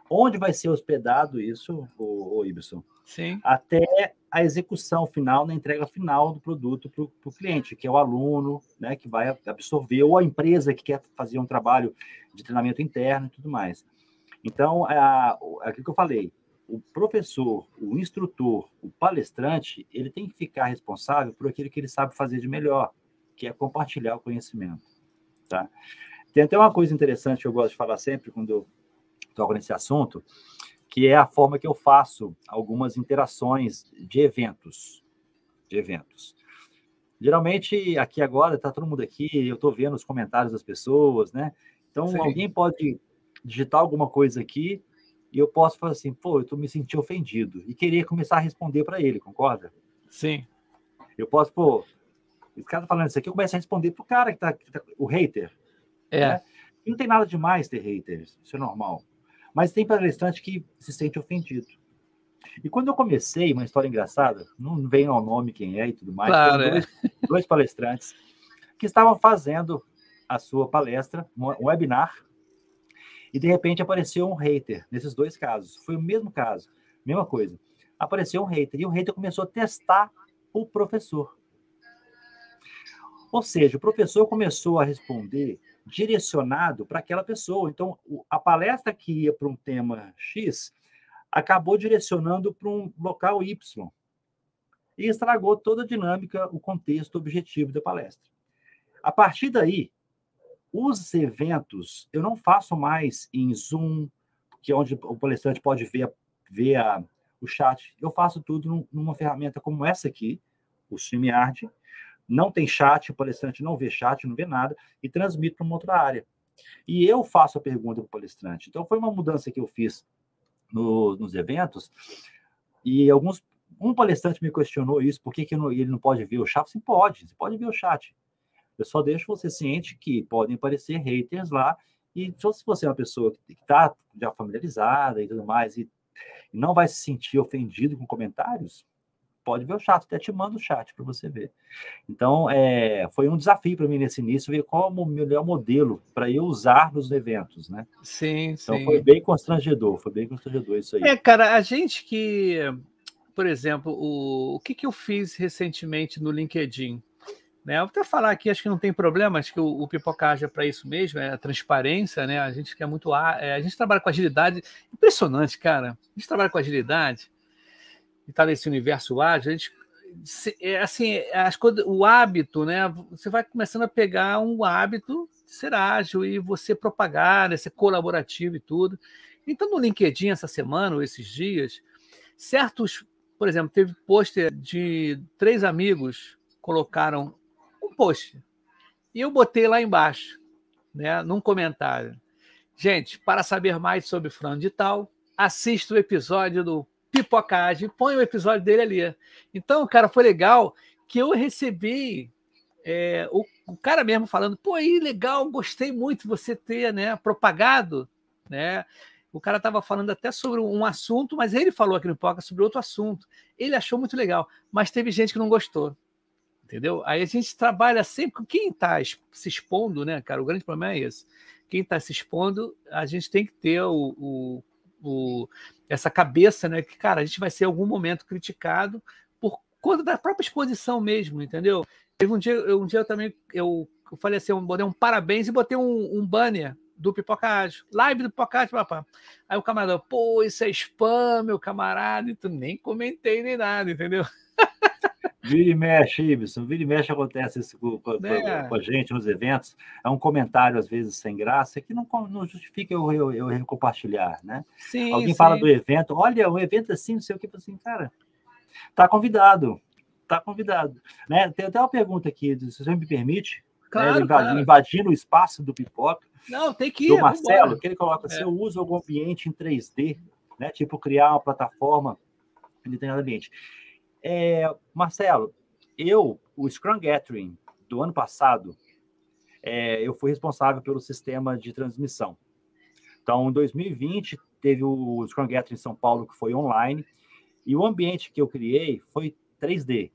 onde vai ser hospedado isso, o, o Ibson, Sim. até a execução final, na entrega final do produto para o cliente, que é o aluno, né, que vai absorver, ou a empresa que quer fazer um trabalho de treinamento interno e tudo mais. Então, é, é aquilo que eu falei, o professor, o instrutor, o palestrante, ele tem que ficar responsável por aquilo que ele sabe fazer de melhor, que é compartilhar o conhecimento, tá? Tem até uma coisa interessante que eu gosto de falar sempre quando eu toco nesse assunto, que é a forma que eu faço algumas interações de eventos, de eventos. Geralmente, aqui agora, está todo mundo aqui, eu estou vendo os comentários das pessoas, né? Então, Sim. alguém pode digitar alguma coisa aqui e eu posso falar assim, pô, eu tô me sentindo ofendido e querer começar a responder para ele, concorda? Sim. Eu posso, pô, esse cara tá falando isso aqui, eu começo a responder pro cara que tá, que tá o hater. É. Né? Não tem nada demais ter haters, isso é normal. Mas tem palestrante que se sente ofendido. E quando eu comecei, uma história engraçada, não vem ao nome quem é e tudo mais, claro, é. dois, dois palestrantes que estavam fazendo a sua palestra, um webinar, e de repente apareceu um hater nesses dois casos. Foi o mesmo caso, mesma coisa. Apareceu um hater e o hater começou a testar o professor. Ou seja, o professor começou a responder direcionado para aquela pessoa. Então, a palestra que ia para um tema X acabou direcionando para um local Y. E estragou toda a dinâmica, o contexto, o objetivo da palestra. A partir daí, os eventos eu não faço mais em Zoom, que é onde o palestrante pode ver, ver a, o chat. Eu faço tudo num, numa ferramenta como essa aqui, o StreamYard. Não tem chat, o palestrante não vê chat, não vê nada, e transmito para uma outra área. E eu faço a pergunta para o palestrante. Então, foi uma mudança que eu fiz no, nos eventos, e alguns um palestrante me questionou isso, por que, que não, ele não pode ver o chat? Sim, pode, você pode ver o chat. Eu só deixo você ciente que podem aparecer haters lá. E se você é uma pessoa que está já familiarizada e tudo mais, e e não vai se sentir ofendido com comentários, pode ver o chat, até te manda o chat para você ver. Então, é, foi um desafio para mim nesse início ver qual é o melhor modelo para eu usar nos eventos, né? Sim, então, sim. foi bem constrangedor, foi bem constrangedor isso aí. É, cara, a gente que, por exemplo, o, o que, que eu fiz recentemente no LinkedIn? Né? Eu vou até falar aqui, acho que não tem problema, acho que o, o Pipocage é para isso mesmo, é a transparência, né? A gente quer muito. É, a gente trabalha com agilidade, impressionante, cara. A gente trabalha com agilidade e está nesse universo ágil, a gente é assim, as coisas, o hábito, né? Você vai começando a pegar um hábito de ser ágil e você propagar, né, ser colaborativo e tudo. Então, no LinkedIn, essa semana, ou esses dias, certos, por exemplo, teve pôster de três amigos colocaram post. E eu botei lá embaixo, né, num comentário. Gente, para saber mais sobre Fran de Tal, assista o episódio do Pipocagem, põe o episódio dele ali. Então, cara, foi legal que eu recebi é, o, o, cara mesmo falando, pô, aí legal, gostei muito você ter né, propagado, né? O cara estava falando até sobre um assunto, mas ele falou aqui no Pipoca sobre outro assunto. Ele achou muito legal, mas teve gente que não gostou entendeu? Aí a gente trabalha sempre com quem está se expondo, né, cara? O grande problema é esse. Quem está se expondo, a gente tem que ter o, o, o, essa cabeça, né? Que, cara, a gente vai ser em algum momento criticado por conta da própria exposição mesmo, entendeu? Teve um dia, eu, um dia eu também eu, eu falei assim, eu botei um parabéns e botei um, um banner do Pipoca Ágil, live do Pipoca Ágil, papá. Aí o camarada, pô, isso é spam, meu camarada, e tu nem comentei nem nada, entendeu? Vira e mexe, Ibson, vira e mexe acontece isso com, com, é. com, a gente nos eventos. É um comentário, às vezes, sem graça, que não, não justifica eu, eu, eu compartilhar, né? Sim, Alguém sim. fala do evento, olha, um evento assim, não sei o que, assim, cara, tá convidado, tá convidado. Né? Tem até uma pergunta aqui, se você me permite, né, claro, né, invadindo, claro. invadindo o espaço do pipoca. Não, tem que ir. Do Marcelo, que ele coloca assim, É. eu uso algum ambiente em 3D, né? Tipo, criar uma plataforma em determinado ambiente. É, Marcelo, eu, o Scrum Gathering do ano passado, é, eu fui responsável pelo sistema de transmissão. Então, em 2020, teve o Scrum Gathering em São Paulo, que foi online, e o ambiente que eu criei foi 3D.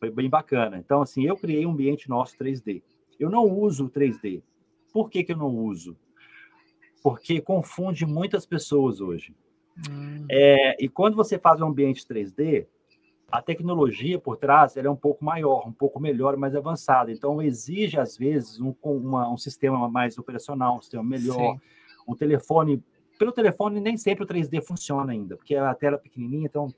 Foi bem bacana. Então, assim, eu criei um ambiente nosso 3D. Eu não uso o 3D. Por que, que eu não uso? Porque confunde muitas pessoas hoje. Hum, É, e quando você faz um ambiente 3D, a tecnologia por trás ela é um pouco maior, um pouco melhor, mais avançada. Então, exige, às vezes, um, uma- um sistema mais operacional, um sistema melhor, sim. um telefone. Pelo telefone, nem sempre o 3D funciona ainda, porque a tela é pequenininha, então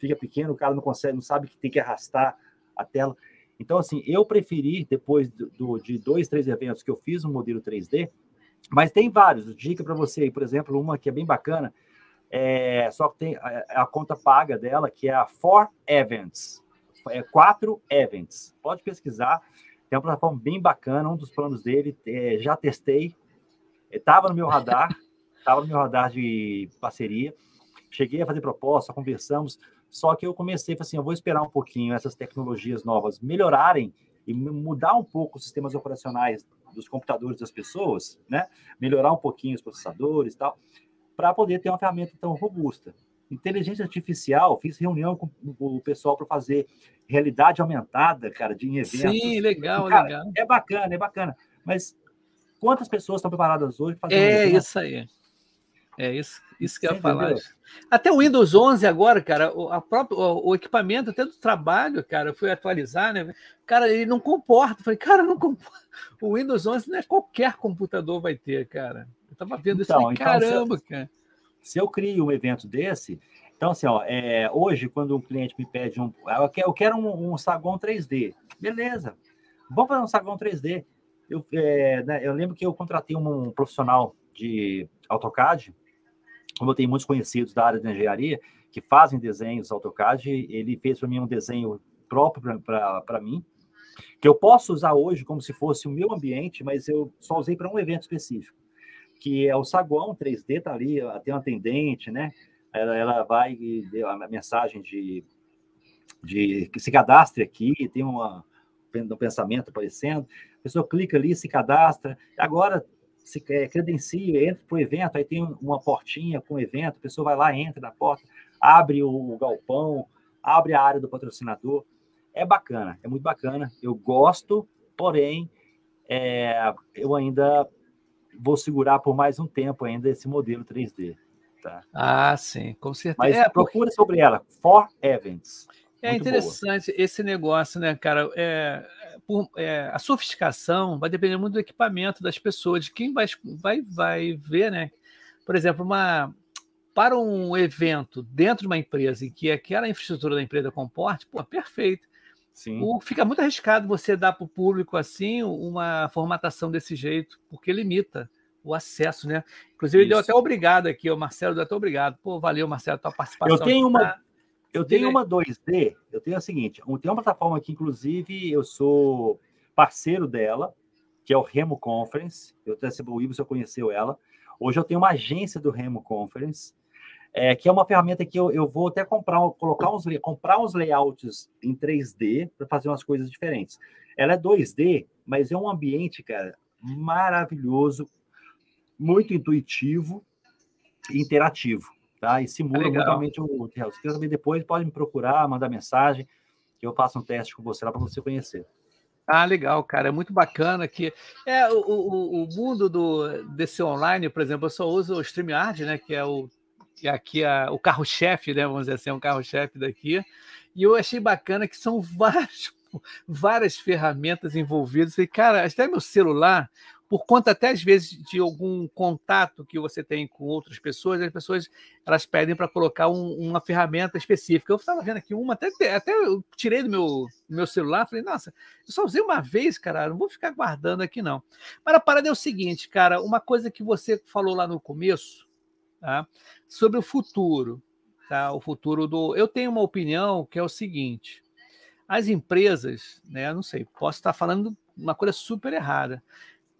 fica pequeno, o cara não consegue, não sabe que tem que arrastar a tela. Então, assim, eu preferi, depois do, do- de dois, três eventos que eu fiz um modelo 3D, mas tem vários. Dica para você, aí, por exemplo, uma que é bem bacana, é, só que tem a, a conta paga dela, que é a For Events. É quatro Events. Pode pesquisar. Tem uma plataforma bem bacana, um dos planos dele, é, já testei. Estava no meu radar, estava no meu radar de parceria. Cheguei a fazer proposta, conversamos, só que eu comecei, assim, eu vou esperar um pouquinho essas tecnologias novas melhorarem e mu- mudar um pouco os sistemas operacionais dos computadores das pessoas, né? Melhorar um pouquinho os processadores e tal, para poder ter uma ferramenta tão robusta. Inteligência artificial, fiz reunião com o pessoal para fazer realidade aumentada, cara, de eventos. Sim, legal, Cara, legal. É bacana, é bacana. Mas quantas pessoas estão preparadas hoje para fazer um É evento? isso aí. É isso, isso que eu ia Você falar. Até o Windows 11 agora, cara, o, a própria, o, o equipamento até do trabalho, cara, eu fui atualizar, né? Cara, ele não comporta. Eu falei, cara, não comporta. O Windows 11 não é qualquer computador vai ter, cara. Tava vendo isso, Então, falei, então, caramba, cara. se eu crio um evento desse, então assim, ó, é, hoje quando um cliente me pede um, eu quero, eu quero um, um saguão 3D, beleza? Vamos fazer um saguão 3D. Eu, é, né, eu lembro que eu contratei um, profissional de AutoCAD, como eu tenho muitos conhecidos da área de engenharia que fazem desenhos AutoCAD, ele fez para mim um desenho próprio para mim, que eu posso usar hoje como se fosse o meu ambiente, mas eu só usei para um evento específico que é o saguão 3D, tá ali, tem uma atendente, né? Ela, ela vai e dê a mensagem de, de que se cadastre aqui, tem uma, um pensamento aparecendo, a pessoa clica ali, se cadastra. Agora, se é, credencia, entra para o evento, aí tem uma portinha com o evento, a pessoa vai lá, entra na porta, abre o, o galpão, abre a área do patrocinador. É bacana, é muito bacana. Eu gosto, porém, é, eu ainda vou segurar por mais um tempo ainda esse modelo 3D. Tá? Ah, sim, com certeza. Mas é, procura porque... sobre ela, For Events. É interessante boa. esse negócio, né, cara? É, por, é, a sofisticação vai depender muito do equipamento das pessoas, de quem vai, vai, vai ver, né? Por exemplo, uma, para um evento dentro de uma empresa em que aquela infraestrutura da empresa comporte, pô, perfeito. Sim. O, fica muito arriscado você dar para o público assim uma formatação desse jeito, porque limita o acesso, né? Inclusive, ele deu até obrigado aqui, o Marcelo deu até obrigado. Pô, valeu, Marcelo, tua participação. Eu tenho uma. Tá... Eu tenho uma 2D, eu tenho a seguinte, tem uma plataforma que, inclusive, eu sou parceiro dela, que é o Remo Conference. Eu até o Ivo, você conheceu ela. Hoje eu tenho uma agência do Remo Conference, é, que é uma ferramenta que eu, eu vou até comprar, colocar uns, comprar uns layouts em 3D para fazer umas coisas diferentes. Ela é 2D, mas é um ambiente, cara, maravilhoso, muito intuitivo e interativo, tá? E simula Legal. muito o real. Se quiser saber depois, pode me procurar, mandar mensagem, que eu faço um teste com você lá para você conhecer. Ah, legal, cara, é muito bacana que é o, o, o mundo do desse online, por exemplo, eu só uso o StreamYard, né, que é o que é aqui a, o carro-chefe, né, vamos dizer assim, é um carro-chefe daqui. E eu achei bacana que são vários, várias ferramentas envolvidas. E, cara, até meu celular, por conta até às vezes de algum contato que você tem com outras pessoas, as pessoas elas pedem para colocar um, uma ferramenta específica. Eu estava vendo aqui uma, até, até eu tirei do meu, meu celular, falei, nossa, eu só usei uma vez, cara, não vou ficar guardando aqui não. Mas a parada é o seguinte, cara, uma coisa que você falou lá no começo, tá? sobre o futuro. Tá? O futuro do. Eu tenho uma opinião que é o seguinte: as empresas, né, não sei, posso estar falando uma coisa super errada,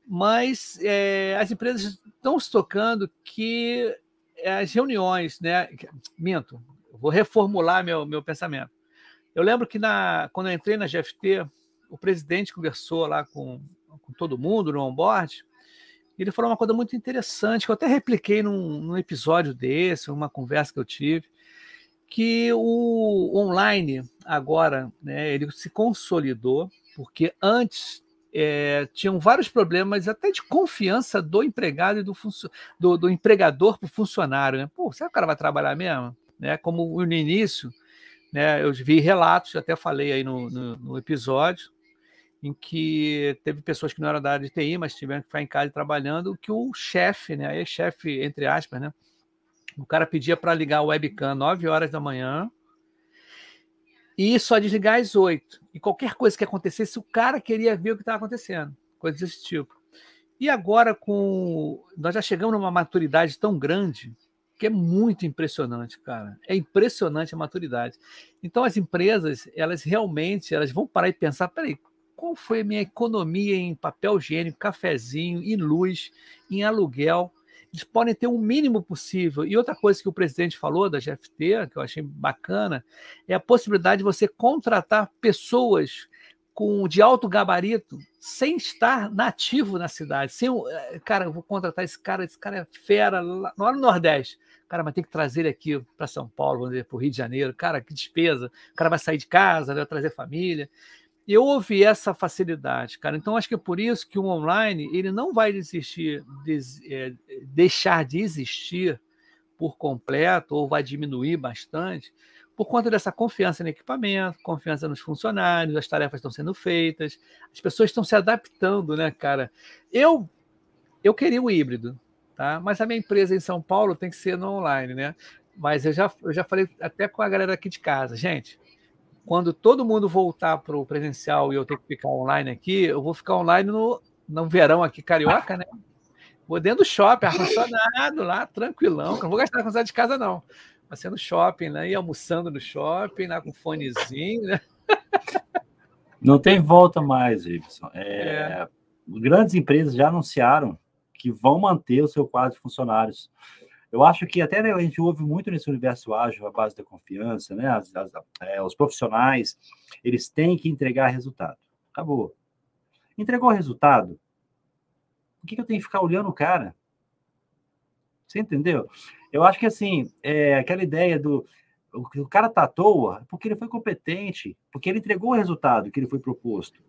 mas é, as empresas estão se tocando que as reuniões, né? Minto, vou reformular meu, meu pensamento. Eu lembro que na, quando eu entrei na GFT, o presidente conversou lá com, com todo mundo no onboard ele falou uma coisa muito interessante, que eu até repliquei num, num episódio desse, uma conversa que eu tive, que o online agora, né, ele se consolidou, porque antes é, tinham vários problemas até de confiança do empregado e do, do, do empregador para o funcionário. Né? Pô, será que o cara vai trabalhar mesmo? Né? Como no início, né, eu vi relatos, até falei aí no, no, no episódio, em que teve pessoas que não eram da área de TI, mas tiveram que ficar em casa trabalhando, que o chefe, né, aí chefe, entre aspas, né, o cara pedia para ligar o webcam 9 horas da manhã e só desligar às 8. E qualquer coisa que acontecesse, o cara queria ver o que estava acontecendo, coisas desse tipo. E agora, com nós já chegamos numa maturidade tão grande que é muito impressionante, cara. É impressionante a maturidade. Então, as empresas, elas realmente elas vão parar e pensar: peraí, qual foi a minha economia em papel higiênico, cafezinho, em luz, em aluguel. Eles podem ter o um mínimo possível. E outra coisa que o presidente falou da GFT, que eu achei bacana, é a possibilidade de você contratar pessoas com de alto gabarito sem estar nativo na cidade. Sem, eh, cara, vou contratar esse cara, esse cara é fera lá, lá no Nordeste. Cara, mas tem que trazer ele aqui para São Paulo, para o Rio de Janeiro. Cara, que despesa. O cara vai sair de casa, vai trazer família eu ouvi essa facilidade, cara. Então acho que é por isso que o online ele não vai desistir, des, é, deixar de existir por completo ou vai diminuir bastante por conta dessa confiança no equipamento, confiança nos funcionários, as tarefas estão sendo feitas, as pessoas estão se adaptando, né, cara? Eu eu queria o híbrido, tá? Mas a minha empresa em São Paulo tem que ser no online, né? Mas eu já, eu já falei até com a galera aqui de casa, gente quando todo mundo voltar para o presencial e eu ter que ficar online aqui, eu vou ficar online no, no verão aqui carioca, né? Vou dentro do shopping, ar-condicionado lá, tranquilão. Não vou gastar com de casa, não. Vai ser no shopping, né? E almoçando no shopping, né? com fonezinho, né? Não tem volta mais, Gibson. É, é. Grandes empresas já anunciaram que vão manter o seu quadro de funcionários. Eu acho que até né, a gente ouve muito nesse universo ágil a base da confiança, né? As, as, é, os profissionais, eles têm que entregar resultado. Acabou. Entregou resultado, Por que, que eu tenho que ficar olhando o cara? Você entendeu? Eu acho que assim, é aquela ideia do o cara tá à toa porque ele foi competente, porque ele entregou o resultado que ele foi proposto.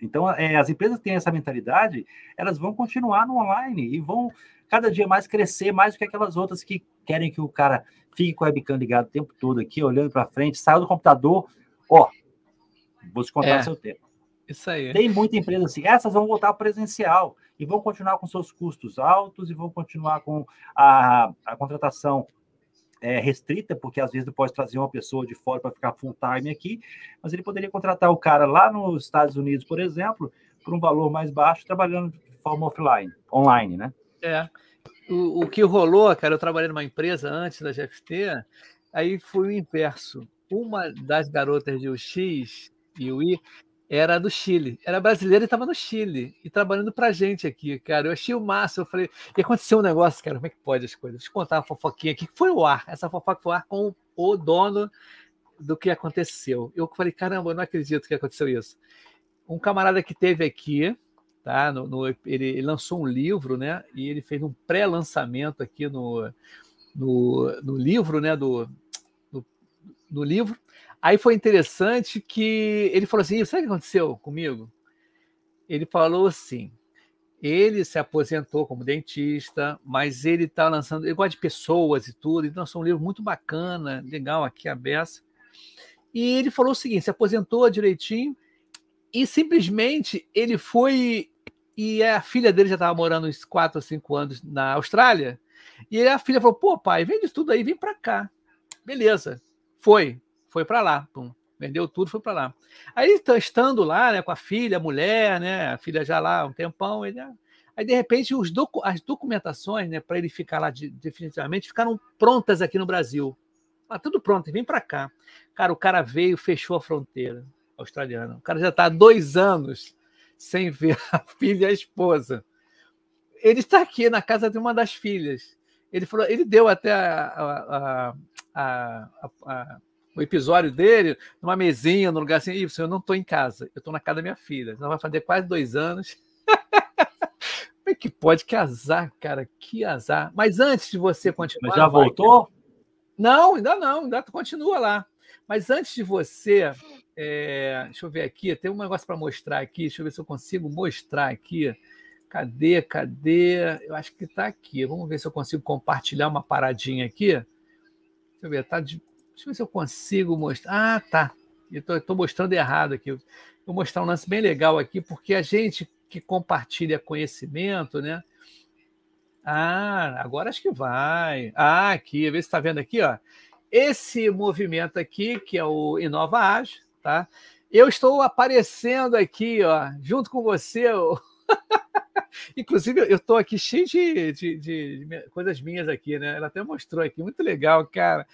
Então, é, as empresas que têm essa mentalidade, elas vão continuar no online e vão cada dia mais crescer mais do que aquelas outras que querem que o cara fique com a webcam ligado o tempo todo aqui, olhando para frente, saiu do computador, ó, vou te contar é, seu tempo. Isso aí. Tem muita empresa assim, essas vão voltar presencial e vão continuar com seus custos altos e vão continuar com a, a contratação é, restrita, porque às vezes pode trazer uma pessoa de fora para ficar full time aqui, mas ele poderia contratar o cara lá nos Estados Unidos, por exemplo, por um valor mais baixo, trabalhando de forma offline, online, né? É. O, o que rolou, cara, eu trabalhei numa empresa antes da GFT, aí foi o inverso. Uma das garotas de UX e o I era do Chile, era brasileira e estava no Chile e trabalhando para gente aqui, cara. Eu achei o máximo. Eu falei, e aconteceu um negócio, cara, como é que pode as coisas? Deixa eu contar uma fofoquinha aqui, que foi o ar. Essa fofoca foi o ar com o dono do que aconteceu. Eu falei, caramba, eu não acredito que aconteceu isso. Um camarada que teve aqui, tá? No, no ele, ele, lançou um livro, né? E ele fez um pré-lançamento aqui no, no, no livro, né? Do, no, no livro Aí foi interessante que ele falou assim: sabe o que aconteceu comigo? Ele falou assim: ele se aposentou como dentista, mas ele está lançando, ele gosta de pessoas e tudo, ele lançou um livro muito bacana, legal aqui a beça. E ele falou o seguinte: se aposentou direitinho e simplesmente ele foi e a filha dele já estava morando uns 4 ou 5 anos na Austrália. E a filha falou: pô, pai, vende tudo aí, vem para cá. Beleza, foi foi para lá. Pum, vendeu tudo, foi para lá. Aí, estando lá, né, com a filha, a mulher, né, a filha já lá um tempão, ele, aí de repente os docu as documentações, né, para ele ficar lá de, definitivamente, ficaram prontas aqui no Brasil. Ah, tudo pronto, vem para cá. Cara, o cara veio, fechou a fronteira australiana. O cara já está há dois anos sem ver a filha e a esposa. Ele está aqui na casa de uma das filhas. Ele falou, ele deu até a, a, a, a o episódio dele numa mesinha, num lugar assim, isso, eu não estou em casa, eu estou na casa da minha filha. Ela vai fazer quase dois anos. Como é que pode? Que azar, cara, que azar. Mas antes de você continuar. Mas já voltou? Vai... Não, ainda não, ainda continua lá. Mas antes de você. É... deixa eu ver aqui, tem um negócio para mostrar aqui, deixa eu ver se eu consigo mostrar aqui. Cadê, cadê? Eu acho que está aqui. Vamos ver se eu consigo compartilhar uma paradinha aqui. Deixa eu ver, está de Deixa eu ver se eu consigo mostrar. Ah, tá. Eu estou mostrando errado aqui. Vou mostrar um lance bem legal aqui, porque a gente que compartilha conhecimento, né? Ah, agora acho que vai. Ah, aqui, vê se está vendo aqui, ó. Esse movimento aqui, que é o Inova Age, tá? Eu estou aparecendo aqui, ó, junto com você. Inclusive, eu estou aqui cheio de, de, de, coisas minhas aqui, né? Ela até mostrou aqui, muito legal, cara.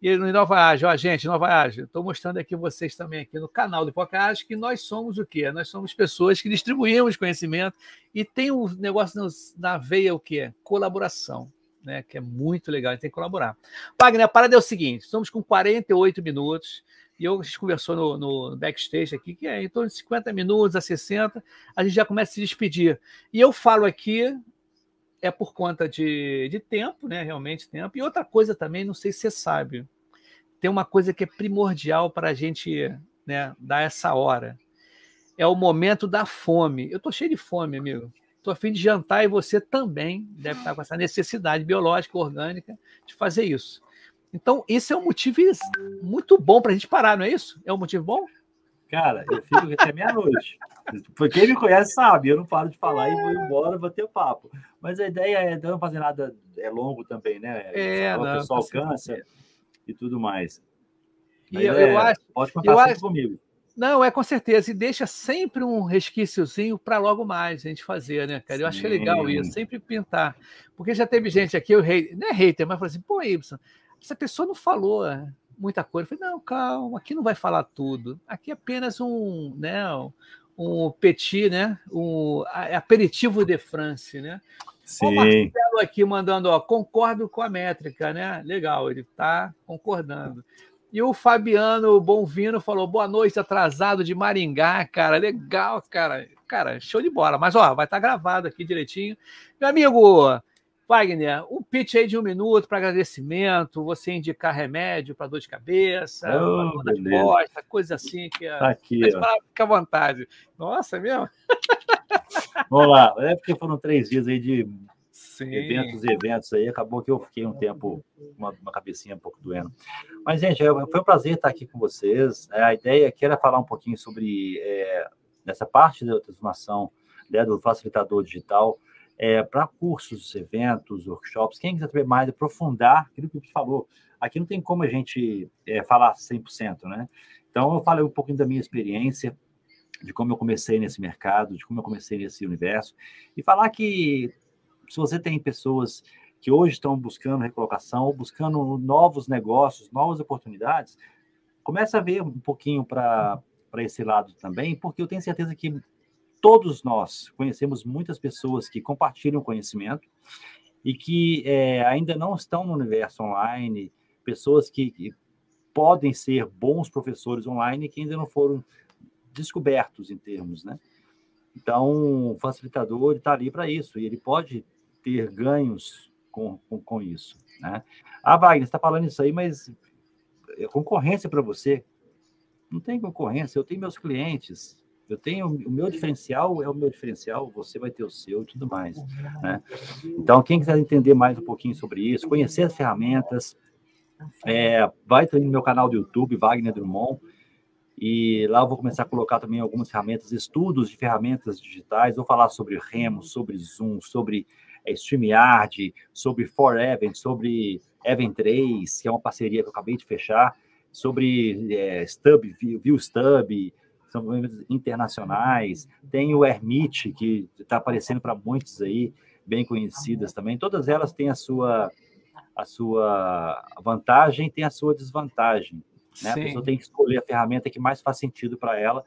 E no Nova Ágil, ó, gente, Nova Ágil, estou mostrando aqui vocês também aqui no canal do Podcast que nós somos o quê? Nós somos pessoas que distribuímos conhecimento e tem um negócio na veia o quê? Colaboração, né? Que é muito legal, a gente tem que colaborar. Wagner, a parada é o seguinte: estamos com 48 minutos. E eu, a gente conversou no, no, backstage aqui, que é em torno de 50 minutos a 60, a gente já começa a se despedir. E eu falo aqui é por conta de, de tempo, né? Realmente tempo. E outra coisa também, não sei se você sabe, tem uma coisa que é primordial para a gente né, dar essa hora. É o momento da fome. Eu estou cheio de fome, amigo. Estou a fim de jantar e você também deve estar com essa necessidade biológica, orgânica, de fazer isso. Então, esse é um motivo muito bom para a gente parar, não é isso? É um motivo bom? Cara, eu fico até meia-noite. Quem me conhece sabe, eu não paro de falar e vou embora bater papo. Mas a ideia é não fazer nada é longo também, né? É, o pessoal cansa e tudo mais. E eu, é, eu, acho, pode contar eu acho, comigo. Não, é com certeza. E deixa sempre um resquíciozinho para logo mais a gente fazer, né, cara? Eu Sim. acho legal isso, sempre pintar. Porque já teve gente aqui, eu rei, não é hater, mas falou assim, pô, Ibsen, essa pessoa não falou muita coisa. Eu falei, não, calma, aqui não vai falar tudo. Aqui é apenas um, né, um petit, né? Um aperitivo de France, né? Sim. O Marcelo aqui mandando, ó, concordo com a métrica, né? Legal, ele está concordando. E o Fabiano Bonvino falou: boa noite, atrasado de Maringá, cara. Legal, cara. cara, show de bola. Mas, ó, vai estar tá gravado aqui direitinho. Meu amigo Wagner, um pitch aí de um minuto para agradecimento, você indicar remédio para dor de cabeça, oh, dor de costa, coisa assim que é. Tá aqui, fica à vontade. Nossa, é mesmo? Vamos lá, é porque foram três dias aí de Sim. eventos e eventos aí, acabou que eu fiquei um tempo, uma, uma cabecinha um pouco doendo. Mas, gente, é, foi um prazer estar aqui com vocês. É, a ideia aqui era falar um pouquinho sobre é, essa parte da transformação né, do facilitador digital é, para cursos, eventos, workshops. Quem quiser saber mais, aprofundar aquilo que gente falou. Aqui não tem como a gente é, falar 100%, né? Então, eu falei um pouquinho da minha experiência, de como eu comecei nesse mercado, de como eu comecei nesse universo, e falar que se você tem pessoas que hoje estão buscando recolocação, buscando novos negócios, novas oportunidades, comece a ver um pouquinho para esse lado também, porque eu tenho certeza que todos nós conhecemos muitas pessoas que compartilham conhecimento e que é, ainda não estão no universo online, pessoas que, que podem ser bons professores online que ainda não foram descobertos em termos, né? Então, o facilitador está ali para isso, e ele pode ter ganhos com, com, com isso. Né? Ah, Wagner, está falando isso aí, mas é concorrência para você. Não tem concorrência, eu tenho meus clientes, eu tenho o meu diferencial é o meu diferencial, você vai ter o seu e tudo mais. Né? Então, quem quiser entender mais um pouquinho sobre isso, conhecer as ferramentas, é, vai no meu canal do YouTube, Wagner Drummond, e lá eu vou começar a colocar também algumas ferramentas, estudos de ferramentas digitais, vou falar sobre Remo, sobre Zoom, sobre é, StreamYard, sobre Forever, sobre Event 3, que é uma parceria que eu acabei de fechar, sobre é, Stub, ViewStub, são movimentos internacionais, tem o Hermit, que está aparecendo para muitos aí, bem conhecidas também, todas elas têm a sua, a sua vantagem tem a sua desvantagem. Né? A pessoa tem que escolher a ferramenta que mais faz sentido para ela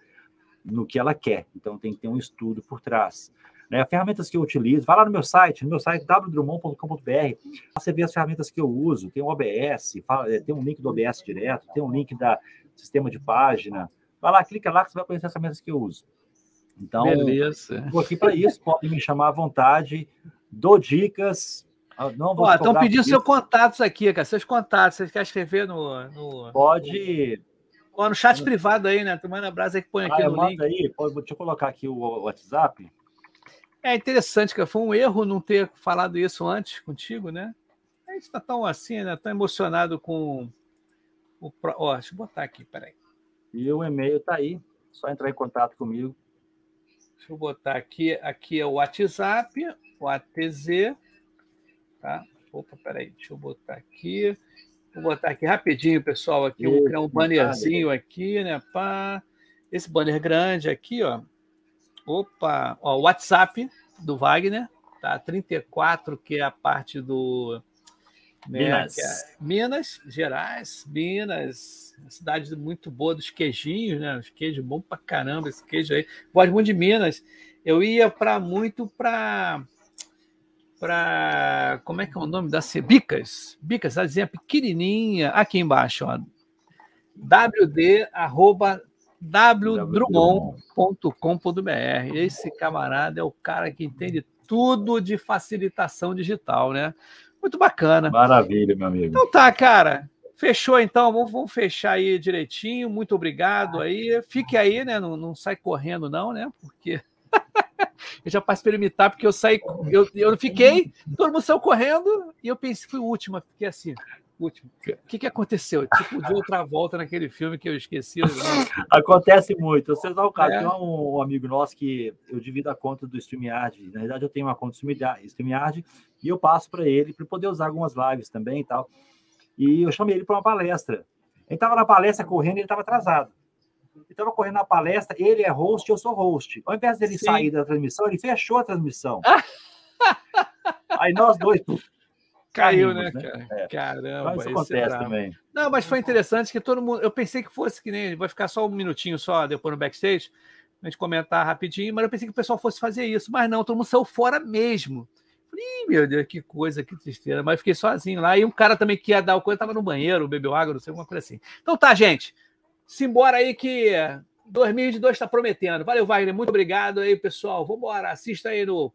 no que ela quer. Então tem que ter um estudo por trás. Né? Ferramentas que eu utilizo, vai lá no meu site, no meu site www.drummond.com.br, você vê as ferramentas que eu uso, tem o OBS, fala, tem um link do OBS direto, tem um link da sistema de página, Vai lá, clica lá que você vai conhecer as ferramentas que eu uso. Então, estou aqui para isso, podem me chamar à vontade, dou dicas. Ah, não vou estão pedindo seus contatos aqui, cara. Seus contatos, você quer escrever no. no... Pode. Ó, no chat privado aí, né? Tu manda abraço aí que põe aqui ah, no link. Aí, pode, deixa eu colocar aqui o WhatsApp. É interessante, cara. Foi um erro não ter falado isso antes contigo, né? A gente está tão assim, né? Tão emocionado com o. Ó, deixa eu botar aqui, peraí. E o e-mail está aí, só entrar em contato comigo. Deixa eu botar aqui, aqui é o WhatsApp, o ATZ, tá? Opa, peraí, deixa eu botar aqui. Vou botar aqui rapidinho, pessoal, aqui, vou criar um bannerzinho aqui, né, pá. Esse banner grande aqui, ó. Opa, ó, o WhatsApp do Wagner, tá? 34, que é a parte do Minas. É Minas Gerais, Minas, cidade muito boa dos queijinhos, né? Os queijos bom pra caramba, esse queijo aí. Gosto muito de Minas. Eu ia para muito para para como é que é o nome da Bicas, Bicas, cidadezinha pequenininha, aqui embaixo, ó. wd arroba wdrummond.com.br. Esse camarada é o cara que entende tudo de facilitação digital, né? Muito bacana. Maravilha, meu amigo. Então tá, cara. Fechou então, vamos, vamos fechar aí direitinho. Muito obrigado aí. Fique aí, né? Não, não sai correndo, não, né? Porque eu já passei para imitar, porque eu saí, eu, eu fiquei, todo mundo saiu correndo e eu pensei, fui o último, fiquei assim último. O que, que aconteceu? Tipo, de outra volta naquele filme que eu esqueci. Acontece muito. Vocês dão o caso. É. Tem um amigo nosso que eu divido a conta do StreamYard. Na verdade, eu tenho uma conta do StreamYard e eu passo para ele para poder usar algumas lives também e tal. E eu chamei ele para uma palestra. Ele estava na palestra correndo e ele estava atrasado. Ele estava correndo na palestra, ele é host, eu sou host. Ao invés dele Sim. sair da transmissão, ele fechou a transmissão. Aí nós dois, Caiu, né, né, cara? É. Caramba. Mas isso acontece também. Não, mas foi interessante que todo mundo. Eu pensei que fosse que nem. Vai ficar só um minutinho só depois no backstage, a gente comentar rapidinho, mas eu pensei que o pessoal fosse fazer isso. Mas não, todo mundo saiu fora mesmo. Falei, meu Deus, que coisa, que tristeza. Mas fiquei sozinho lá. E um cara também que ia dar o coisa, tava no banheiro, bebeu água, não sei, alguma coisa assim. Então tá, gente. Simbora aí que 2022 está prometendo. Valeu, Wagner. Muito obrigado aí, pessoal. Vamos embora. Assista aí no